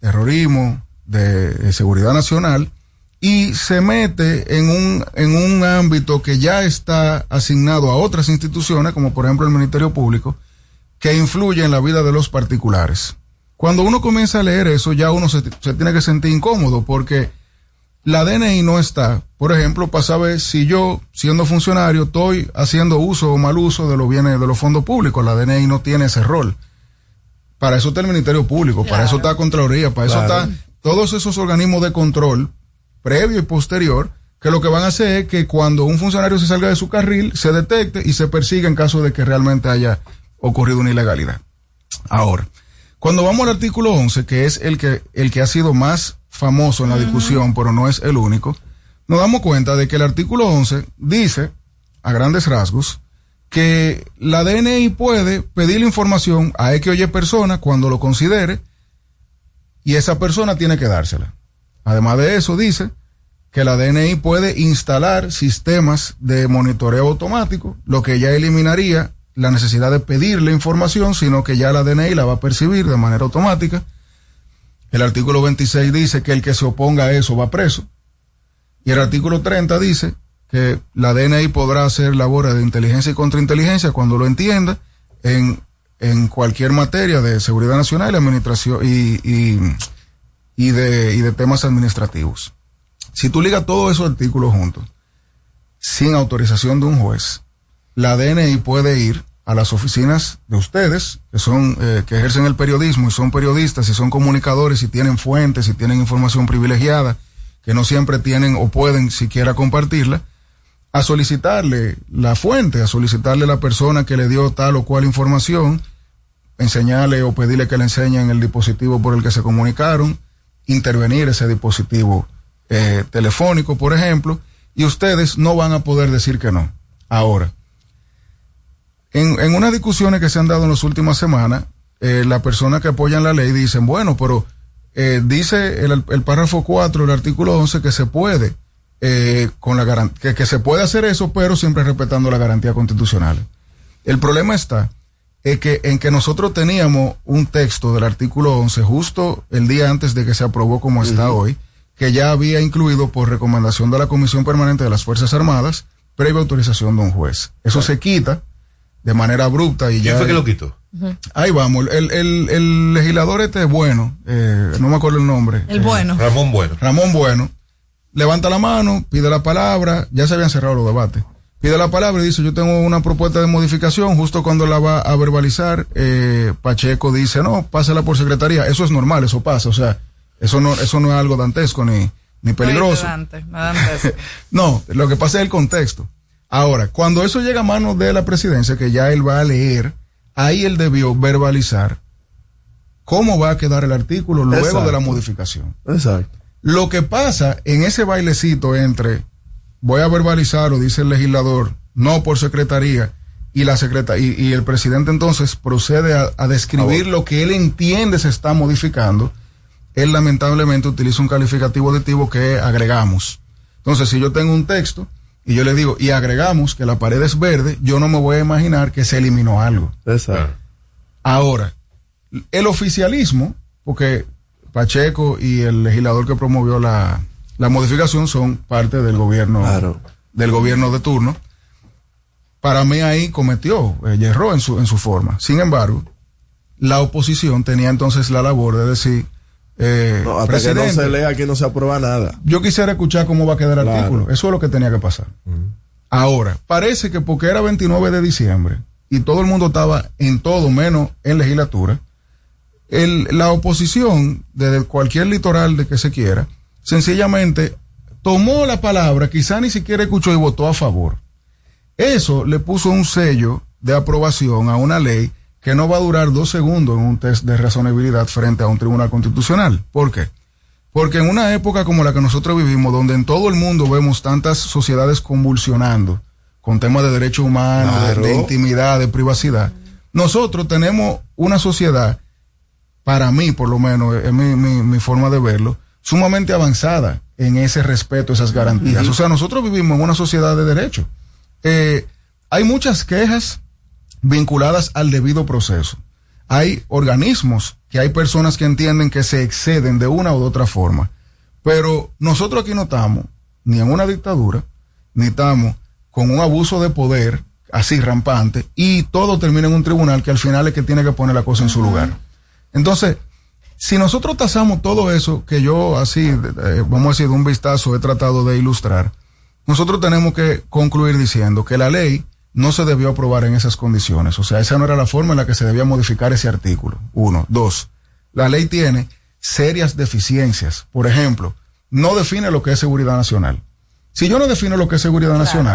terrorismo, de, de seguridad nacional, y se mete en un, en un ámbito que ya está asignado a otras instituciones, como por ejemplo el Ministerio Público, que influye en la vida de los particulares. Cuando uno comienza a leer eso, ya uno se, se tiene que sentir incómodo porque la DNI no está, por ejemplo, para saber si yo, siendo funcionario, estoy haciendo uso o mal uso de los bienes de los fondos públicos. La DNI no tiene ese rol. Para eso está el Ministerio Público, para eso está Contraloría, para eso está todos esos organismos de control, previo y posterior, que lo que van a hacer es que cuando un funcionario se salga de su carril, se detecte y se persiga en caso de que realmente haya ocurrido una ilegalidad. Ahora, cuando vamos al artículo 11, que es el que, el que ha sido más famoso en la discusión, pero no es el único, nos damos cuenta de que el artículo 11 dice, a grandes rasgos, que la DNI puede pedir la información a X o Y persona cuando lo considere y esa persona tiene que dársela. Además de eso, dice que la DNI puede instalar sistemas de monitoreo automático, lo que ya eliminaría la necesidad de pedirle información, sino que ya la DNI la va a percibir de manera automática. El artículo 26 dice que el que se oponga a eso va preso. Y el artículo 30 dice que la DNI podrá hacer labores de inteligencia y contrainteligencia cuando lo entienda en, en cualquier materia de seguridad nacional y administración y, y, y de, y de temas administrativos. Si tú ligas todos esos artículos juntos, sin autorización de un juez, la DNI puede ir a las oficinas de ustedes, que son, eh, que ejercen el periodismo y son periodistas y son comunicadores y tienen fuentes y tienen información privilegiada, que no siempre tienen o pueden siquiera compartirla, a solicitarle la fuente, a solicitarle la persona que le dio tal o cual información, enseñarle o pedirle que le enseñen el dispositivo por el que se comunicaron, intervenir ese dispositivo eh, telefónico, por ejemplo, y ustedes no van a poder decir que no. Ahora, en, en unas discusiones que se han dado en las últimas semanas, eh, la persona que apoyan la ley dicen, bueno, pero eh, dice el, párrafo 4 del artículo 11 que se puede, eh, con la que, que se puede hacer eso, pero siempre respetando la garantía constitucional. El problema está en que, en que nosotros teníamos un texto del artículo 11 justo el día antes de que se aprobó como está hoy, que ya había incluido por recomendación de la Comisión Permanente de las Fuerzas Armadas, previa autorización de un juez. Eso se quita de manera abrupta y ¿Quién ya... fue que lo quitó? Ahí vamos, el, el, el legislador este es bueno, eh, no me acuerdo el nombre. El bueno. Ramón Bueno. Ramón Bueno, levanta la mano, pide la palabra, ya se habían cerrado los debates. Pide la palabra y dice, yo tengo una propuesta de modificación, justo cuando la va a verbalizar, eh, Pacheco dice, no, pásala por secretaría. Eso es normal, eso pasa, o sea, eso no, eso no es algo dantesco ni, ni peligroso. No, lo que pasa es el contexto. Ahora, cuando eso llega a manos de la presidencia, que ya él va a leer, ahí él debió verbalizar cómo va a quedar el artículo luego Exacto. de la modificación. Exacto. Lo que pasa en ese bailecito entre voy a verbalizarlo, dice el legislador, no por secretaría, y la secreta y, y el presidente entonces procede a, a describir lo que él entiende se está modificando, él lamentablemente utiliza un calificativo aditivo que agregamos. Entonces, si yo tengo un texto y yo le digo, y agregamos que la pared es verde, yo no me voy a imaginar que se eliminó algo. Exacto. Ahora, el oficialismo, porque Pacheco y el legislador que promovió la, la modificación son parte del gobierno, del gobierno de turno. Para mí ahí cometió, eh, erró en su, en su forma. Sin embargo, la oposición tenía entonces la labor de decir, eh, No, hasta que presidente, no se lea aquí no se aprueba nada. yo quisiera escuchar cómo va a quedar el Claro. artículo. Eso es lo que tenía que pasar. Ahora, parece que porque era 29 de diciembre y todo el mundo estaba en todo menos en legislatura, el- la oposición, desde cualquier litoral de que se quiera, sencillamente tomó la palabra, quizá ni siquiera escuchó y votó a favor. Eso le puso un sello de aprobación a una ley que no va a durar dos segundos en un test de razonabilidad frente a un tribunal constitucional. ¿Por qué? Porque en una época como la que nosotros vivimos, donde en todo el mundo vemos tantas sociedades convulsionando con temas de derechos humanos, de- intimidad, de privacidad, nosotros tenemos una sociedad, para mí por lo menos, es mi, mi- mi forma de verlo, sumamente avanzada en ese respeto, esas garantías. O sea, nosotros vivimos en una sociedad de derecho. Eh, hay muchas quejas vinculadas al debido proceso. Hay organismos que hay personas que entienden que se exceden de una u de otra forma. Pero nosotros aquí no estamos ni en una dictadura, ni estamos con un abuso de poder así rampante y todo termina en un tribunal que al final es que tiene que poner la cosa en su lugar. Entonces, si nosotros tasamos todo eso que yo así, eh, vamos a decir, de un vistazo he tratado de ilustrar, nosotros tenemos que concluir diciendo que la ley no se debió aprobar en esas condiciones. O sea, esa no era la forma en la que se debía modificar ese artículo. Uno. Dos. La ley tiene serias deficiencias. Por ejemplo, no define lo que es seguridad nacional. Si yo no defino lo que es seguridad nacional,